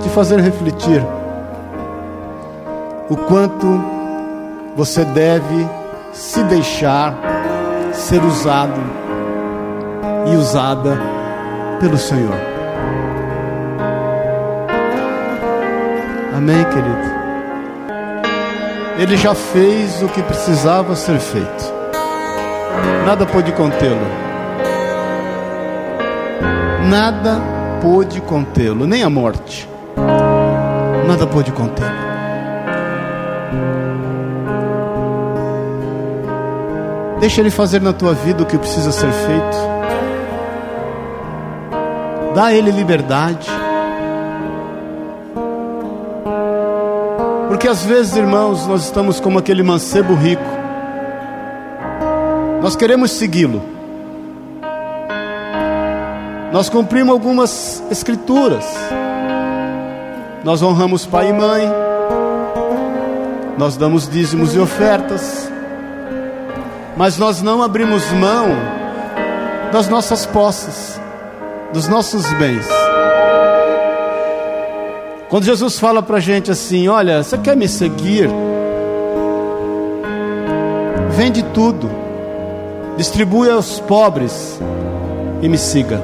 S1: te fazer refletir o quanto você deve se deixar ser usado e usada pelo Senhor. Amém, querido? Ele já fez o que precisava ser feito, nada pôde contê-lo, nada pôde contê-lo, nem a morte, nada pôde contê-lo. Deixa Ele fazer na tua vida o que precisa ser feito. Dá a Ele liberdade. Porque às vezes, irmãos, nós estamos como aquele mancebo rico. Nós queremos segui-lo. Nós cumprimos algumas escrituras. Nós honramos pai e mãe. Nós damos dízimos e ofertas mas nós não abrimos mão das nossas posses, dos nossos bens. Quando Jesus fala para a gente assim: Olha, você quer me seguir? Vende tudo, distribui aos pobres, e me siga.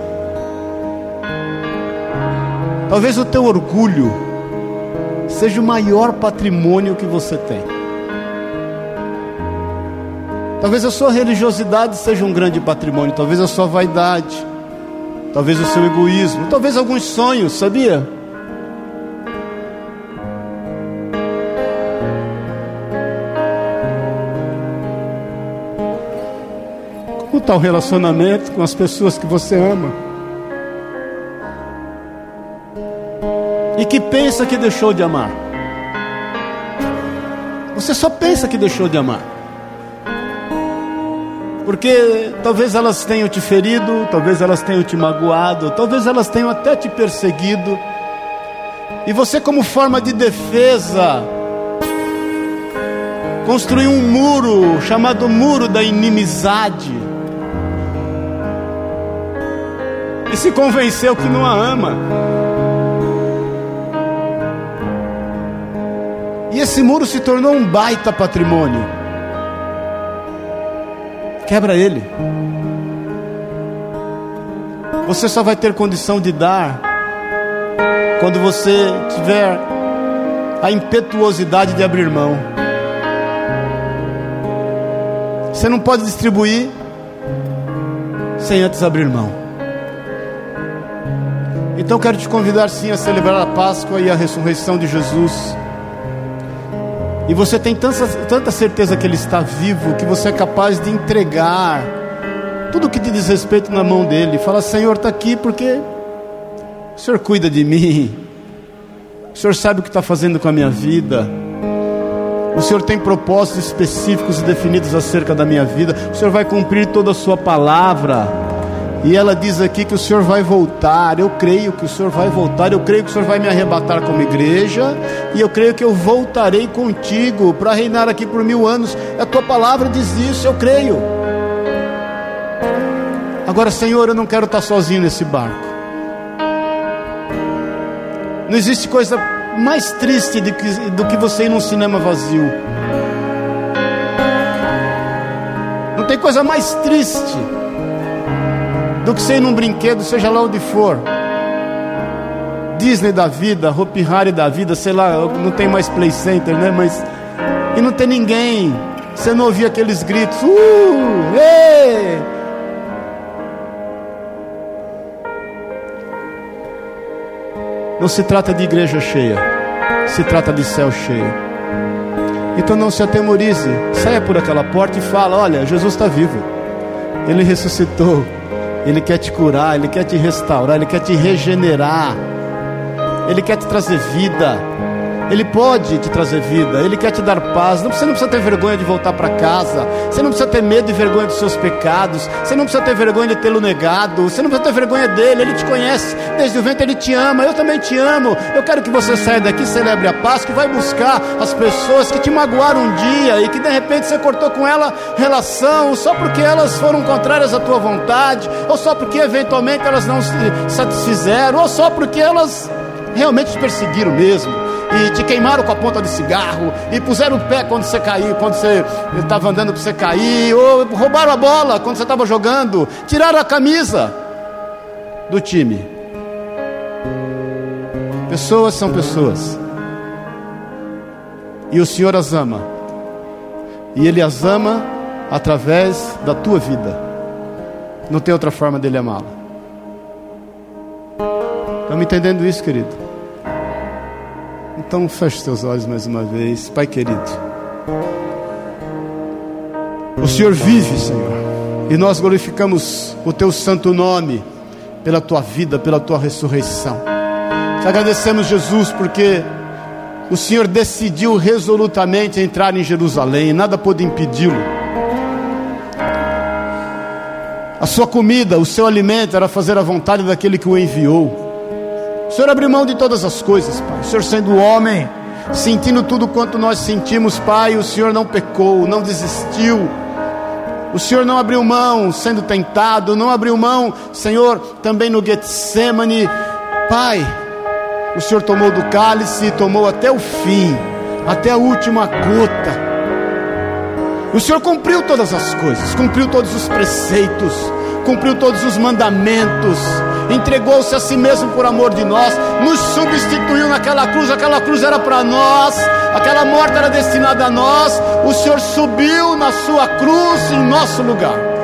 S1: Talvez o teu orgulho seja o maior patrimônio que você tem. Talvez a sua religiosidade seja um grande patrimônio, talvez a sua vaidade, talvez o seu egoísmo, talvez alguns sonhos, sabia? Como está o relacionamento com as pessoas que você ama? e que pensa que deixou de amar. Você só pensa que deixou de amar. Porque talvez elas tenham te ferido, talvez elas tenham te magoado, talvez elas tenham até te perseguido. E você, como forma de defesa, construiu um muro chamado Muro da Inimizade. E se convenceu que não a ama. E esse muro se tornou um baita patrimônio. Quebra ele. Você só vai ter condição de dar quando você tiver a impetuosidade de abrir mão. Você não pode distribuir sem antes abrir mão. Então quero te convidar sim a celebrar a Páscoa e a ressurreição de Jesus e você tem tanta, tanta certeza que Ele está vivo, que você é capaz de entregar tudo que te diz respeito na mão dele. Fala, Senhor, está aqui porque o Senhor cuida de mim, o Senhor sabe o que está fazendo com a minha vida. O Senhor tem propósitos específicos e definidos acerca da minha vida. O Senhor vai cumprir toda a Sua palavra. E ela diz aqui que o Senhor vai voltar. Eu creio que o Senhor vai voltar. Eu creio que o Senhor vai me arrebatar como igreja. E eu creio que eu voltarei contigo para reinar aqui por mil anos. A tua palavra diz isso. Eu creio. Agora, Senhor, eu não quero estar sozinho nesse barco. Não existe coisa mais triste do que, do que você ir num cinema vazio. Não tem coisa mais triste do que ser num brinquedo, seja lá onde for. Disney da vida, Hopi Hari da vida, sei lá, não tem mais Play Center, né? Mas. E não tem ninguém. Você não ouvia aqueles gritos. Uh! Não se trata de igreja cheia, se trata de céu cheio. Então não se atemorize, saia por aquela porta e fala: Olha, Jesus está vivo, Ele ressuscitou. Ele quer te curar, Ele quer te restaurar, Ele quer te regenerar, Ele quer te trazer vida. Ele pode te trazer vida, Ele quer te dar paz. Você não precisa ter vergonha de voltar para casa, você não precisa ter medo e vergonha dos seus pecados, você não precisa ter vergonha de tê-lo negado, você não precisa ter vergonha dele, Ele te conhece. Desde o ventre, Ele te ama, eu também te amo. Eu quero que você saia daqui, celebre a paz, que vai buscar as pessoas que te magoaram um dia e que de repente você cortou com ela relação só porque elas foram contrárias à tua vontade, ou só porque eventualmente elas não se satisfizeram, ou só porque elas realmente te perseguiram mesmo e te queimaram com a ponta de cigarro, e puseram o pé quando você caiu, quando você estava andando para você cair, ou roubaram a bola quando você estava jogando, tiraram a camisa do time. Pessoas são pessoas, e o Senhor as ama, e Ele as ama através da tua vida, não tem outra forma dele amá-la. Estão me entendendo isso, querido? Então feche seus olhos mais uma vez, Pai querido. O Senhor vive, Senhor, e nós glorificamos o Teu santo nome pela Tua vida, pela Tua ressurreição. Te agradecemos, Jesus, porque o Senhor decidiu resolutamente entrar em Jerusalém, nada pôde impedi-lo. A sua comida, o seu alimento era fazer a vontade daquele que o enviou. O Senhor abriu mão de todas as coisas, Pai. O Senhor sendo homem, sentindo tudo quanto nós sentimos, Pai, o Senhor não pecou, não desistiu. O Senhor não abriu mão sendo tentado, não abriu mão, Senhor, também no Getsemane. Pai, o Senhor tomou do cálice, tomou até o fim, até a última gota. O Senhor cumpriu todas as coisas, cumpriu todos os preceitos, cumpriu todos os mandamentos, entregou-se a si mesmo por amor de nós, nos substituiu naquela cruz, aquela cruz era para nós, aquela morte era destinada a nós, o Senhor subiu na sua cruz em nosso lugar.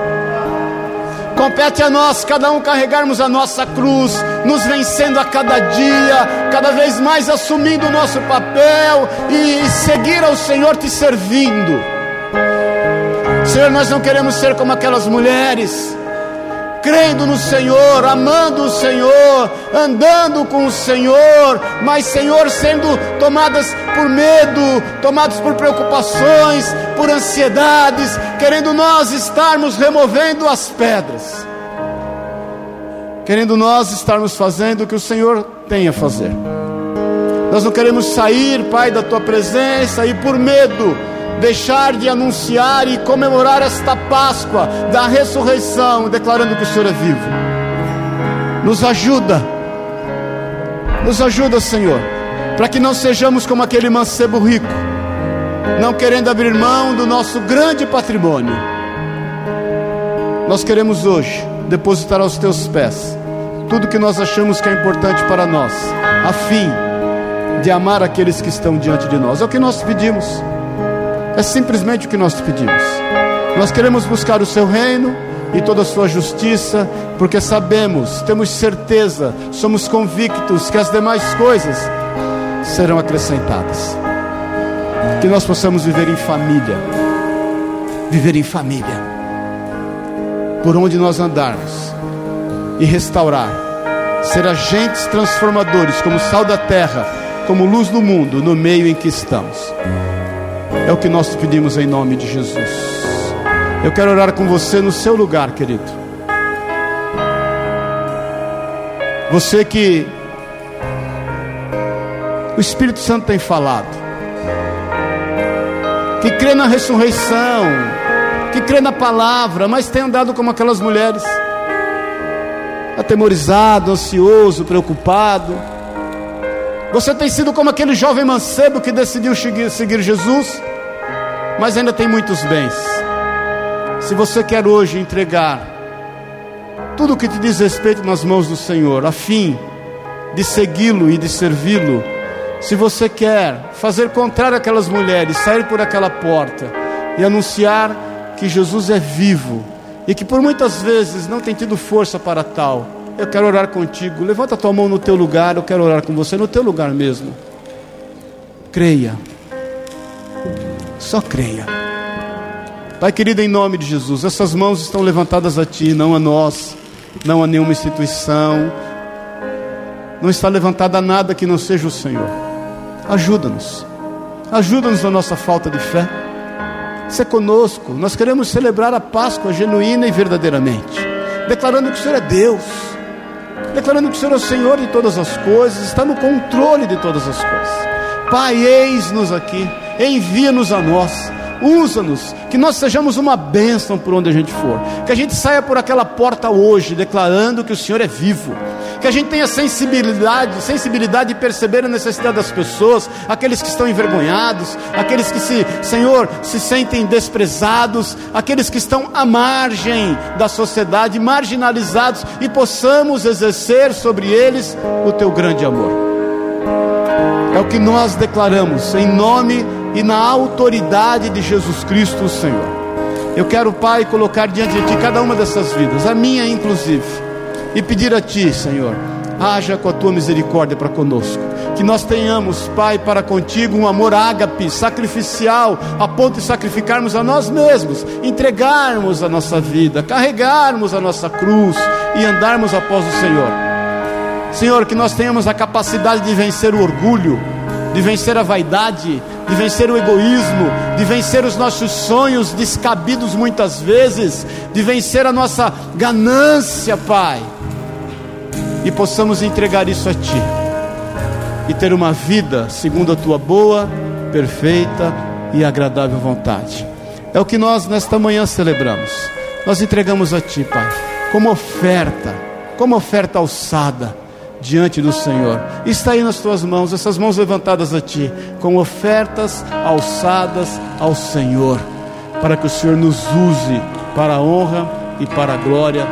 S1: Compete a nós, cada um, carregarmos a nossa cruz, nos vencendo a cada dia, cada vez mais assumindo o nosso papel e seguir ao Senhor te servindo. Senhor, nós não queremos ser como aquelas mulheres crendo no Senhor, amando o Senhor, andando com o Senhor, mas, Senhor, sendo tomadas por medo, tomadas por preocupações, por ansiedades, querendo nós estarmos removendo as pedras, querendo nós estarmos fazendo o que o Senhor tem a fazer. Nós não queremos sair, Pai, da tua presença e por medo deixar de anunciar e comemorar esta Páscoa da ressurreição, declarando que o Senhor é vivo. Nos ajuda, nos ajuda, Senhor, para que não sejamos como aquele mancebo rico, não querendo abrir mão do nosso grande patrimônio. Nós queremos hoje depositar aos teus pés tudo que nós achamos que é importante para nós, a fim de amar aqueles que estão diante de nós. É o que nós pedimos. É simplesmente o que nós pedimos. Nós queremos buscar o seu reino e toda a sua justiça, porque sabemos, temos certeza, somos convictos que as demais coisas serão acrescentadas. Que nós possamos viver em família, viver em família, por onde nós andarmos e restaurar, ser agentes transformadores, como sal da terra, como luz do mundo, no meio em que estamos. É o que nós pedimos em nome de Jesus. Eu quero orar com você no seu lugar, querido. Você que o Espírito Santo tem falado, que crê na ressurreição, que crê na palavra, mas tem andado como aquelas mulheres, atemorizado, ansioso, preocupado. Você tem sido como aquele jovem mancebo que decidiu seguir, Jesus mas ainda tem muitos bens. Se você quer hoje entregar tudo o que te diz respeito nas mãos do Senhor, a fim de segui-lo e de servi-lo, se você quer fazer contrário àquelas mulheres, sair por aquela porta e anunciar que Jesus é vivo e que por muitas vezes não tem tido força para tal, eu quero orar contigo. Levanta a tua mão no teu lugar, eu quero orar com você no teu lugar mesmo. Creia. Só creia. Pai querido, em nome de Jesus, essas mãos estão levantadas a Ti, não a nós, não a nenhuma instituição. Não está levantada nada que não seja o Senhor. Ajuda-nos. Ajuda-nos na nossa falta de fé. Se conosco. Nós queremos celebrar a Páscoa genuína e verdadeiramente, declarando que o Senhor é Deus, declarando que o Senhor é o Senhor de todas as coisas, está no controle de todas as coisas. Pai, eis-nos aqui envia-nos a nós, usa-nos, que nós sejamos uma bênção por onde a gente for, que a gente saia por aquela porta hoje declarando que o Senhor é vivo, que a gente tenha sensibilidade, sensibilidade de perceber a necessidade das pessoas, aqueles que estão envergonhados, aqueles que se, Senhor, se sentem desprezados, aqueles que estão à margem da sociedade, marginalizados, e possamos exercer sobre eles o teu grande amor. É o que nós declaramos em nome e na autoridade de Jesus Cristo, o Senhor. Eu quero, Pai, colocar diante de Ti cada uma dessas vidas, a minha inclusive, e pedir a Ti, Senhor, haja com a Tua misericórdia para conosco. Que nós tenhamos, Pai, para contigo um amor ágape, sacrificial, a ponto de sacrificarmos a nós mesmos, entregarmos a nossa vida, carregarmos a nossa cruz e andarmos após o Senhor. Senhor, que nós tenhamos a capacidade de vencer o orgulho, de vencer a vaidade, de vencer o egoísmo, de vencer os nossos sonhos descabidos muitas vezes, de vencer a nossa ganância, Pai, e possamos entregar isso a Ti e ter uma vida segundo a Tua boa, perfeita e agradável vontade. É o que nós nesta manhã celebramos. Nós entregamos a Ti, Pai, como oferta, como oferta alçada diante do Senhor. Está aí nas tuas mãos, essas mãos levantadas a ti, com ofertas alçadas ao Senhor, para que o Senhor nos use para a honra e para a glória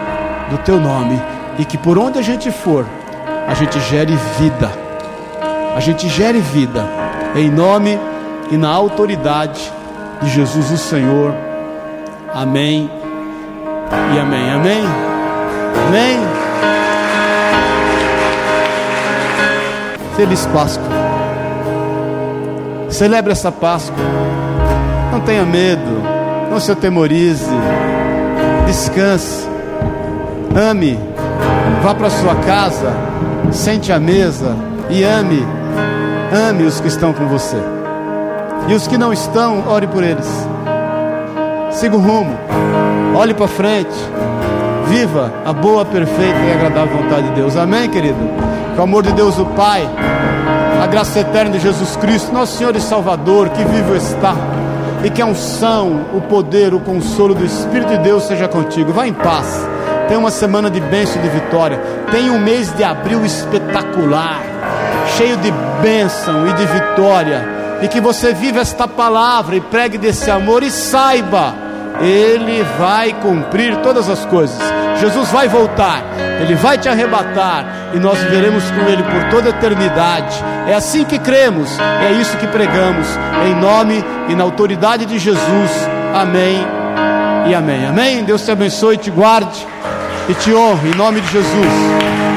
S1: do teu nome e que por onde a gente for, a gente gere vida. A gente gere vida em nome e na autoridade de Jesus o Senhor. Amém. E amém. Amém. Amém. Feliz Páscoa. Celebre essa Páscoa. Não tenha medo. Não se atemorize. Descanse. Ame. Vá para sua casa. Sente à mesa e ame. Ame os que estão com você. E os que não estão, ore por eles. Siga o rumo. Olhe para frente. Viva a boa, perfeita e agradável vontade de Deus. Amém, querido? Que o amor de Deus, o Pai, a graça eterna de Jesus Cristo, nosso Senhor e Salvador, que vivo está, e que a unção, o poder, o consolo do Espírito de Deus seja contigo. Vá em paz. Tenha uma semana de bênção e de vitória. Tenha um mês de abril espetacular, cheio de bênção e de vitória. E que você viva esta palavra e pregue desse amor e saiba, Ele vai cumprir todas as coisas. Jesus vai voltar, Ele vai te arrebatar e nós viveremos com Ele por toda a eternidade. É assim que cremos, é isso que pregamos, em nome e na autoridade de Jesus. Amém e amém. Amém. Deus te abençoe, te guarde e te honre, em nome de Jesus.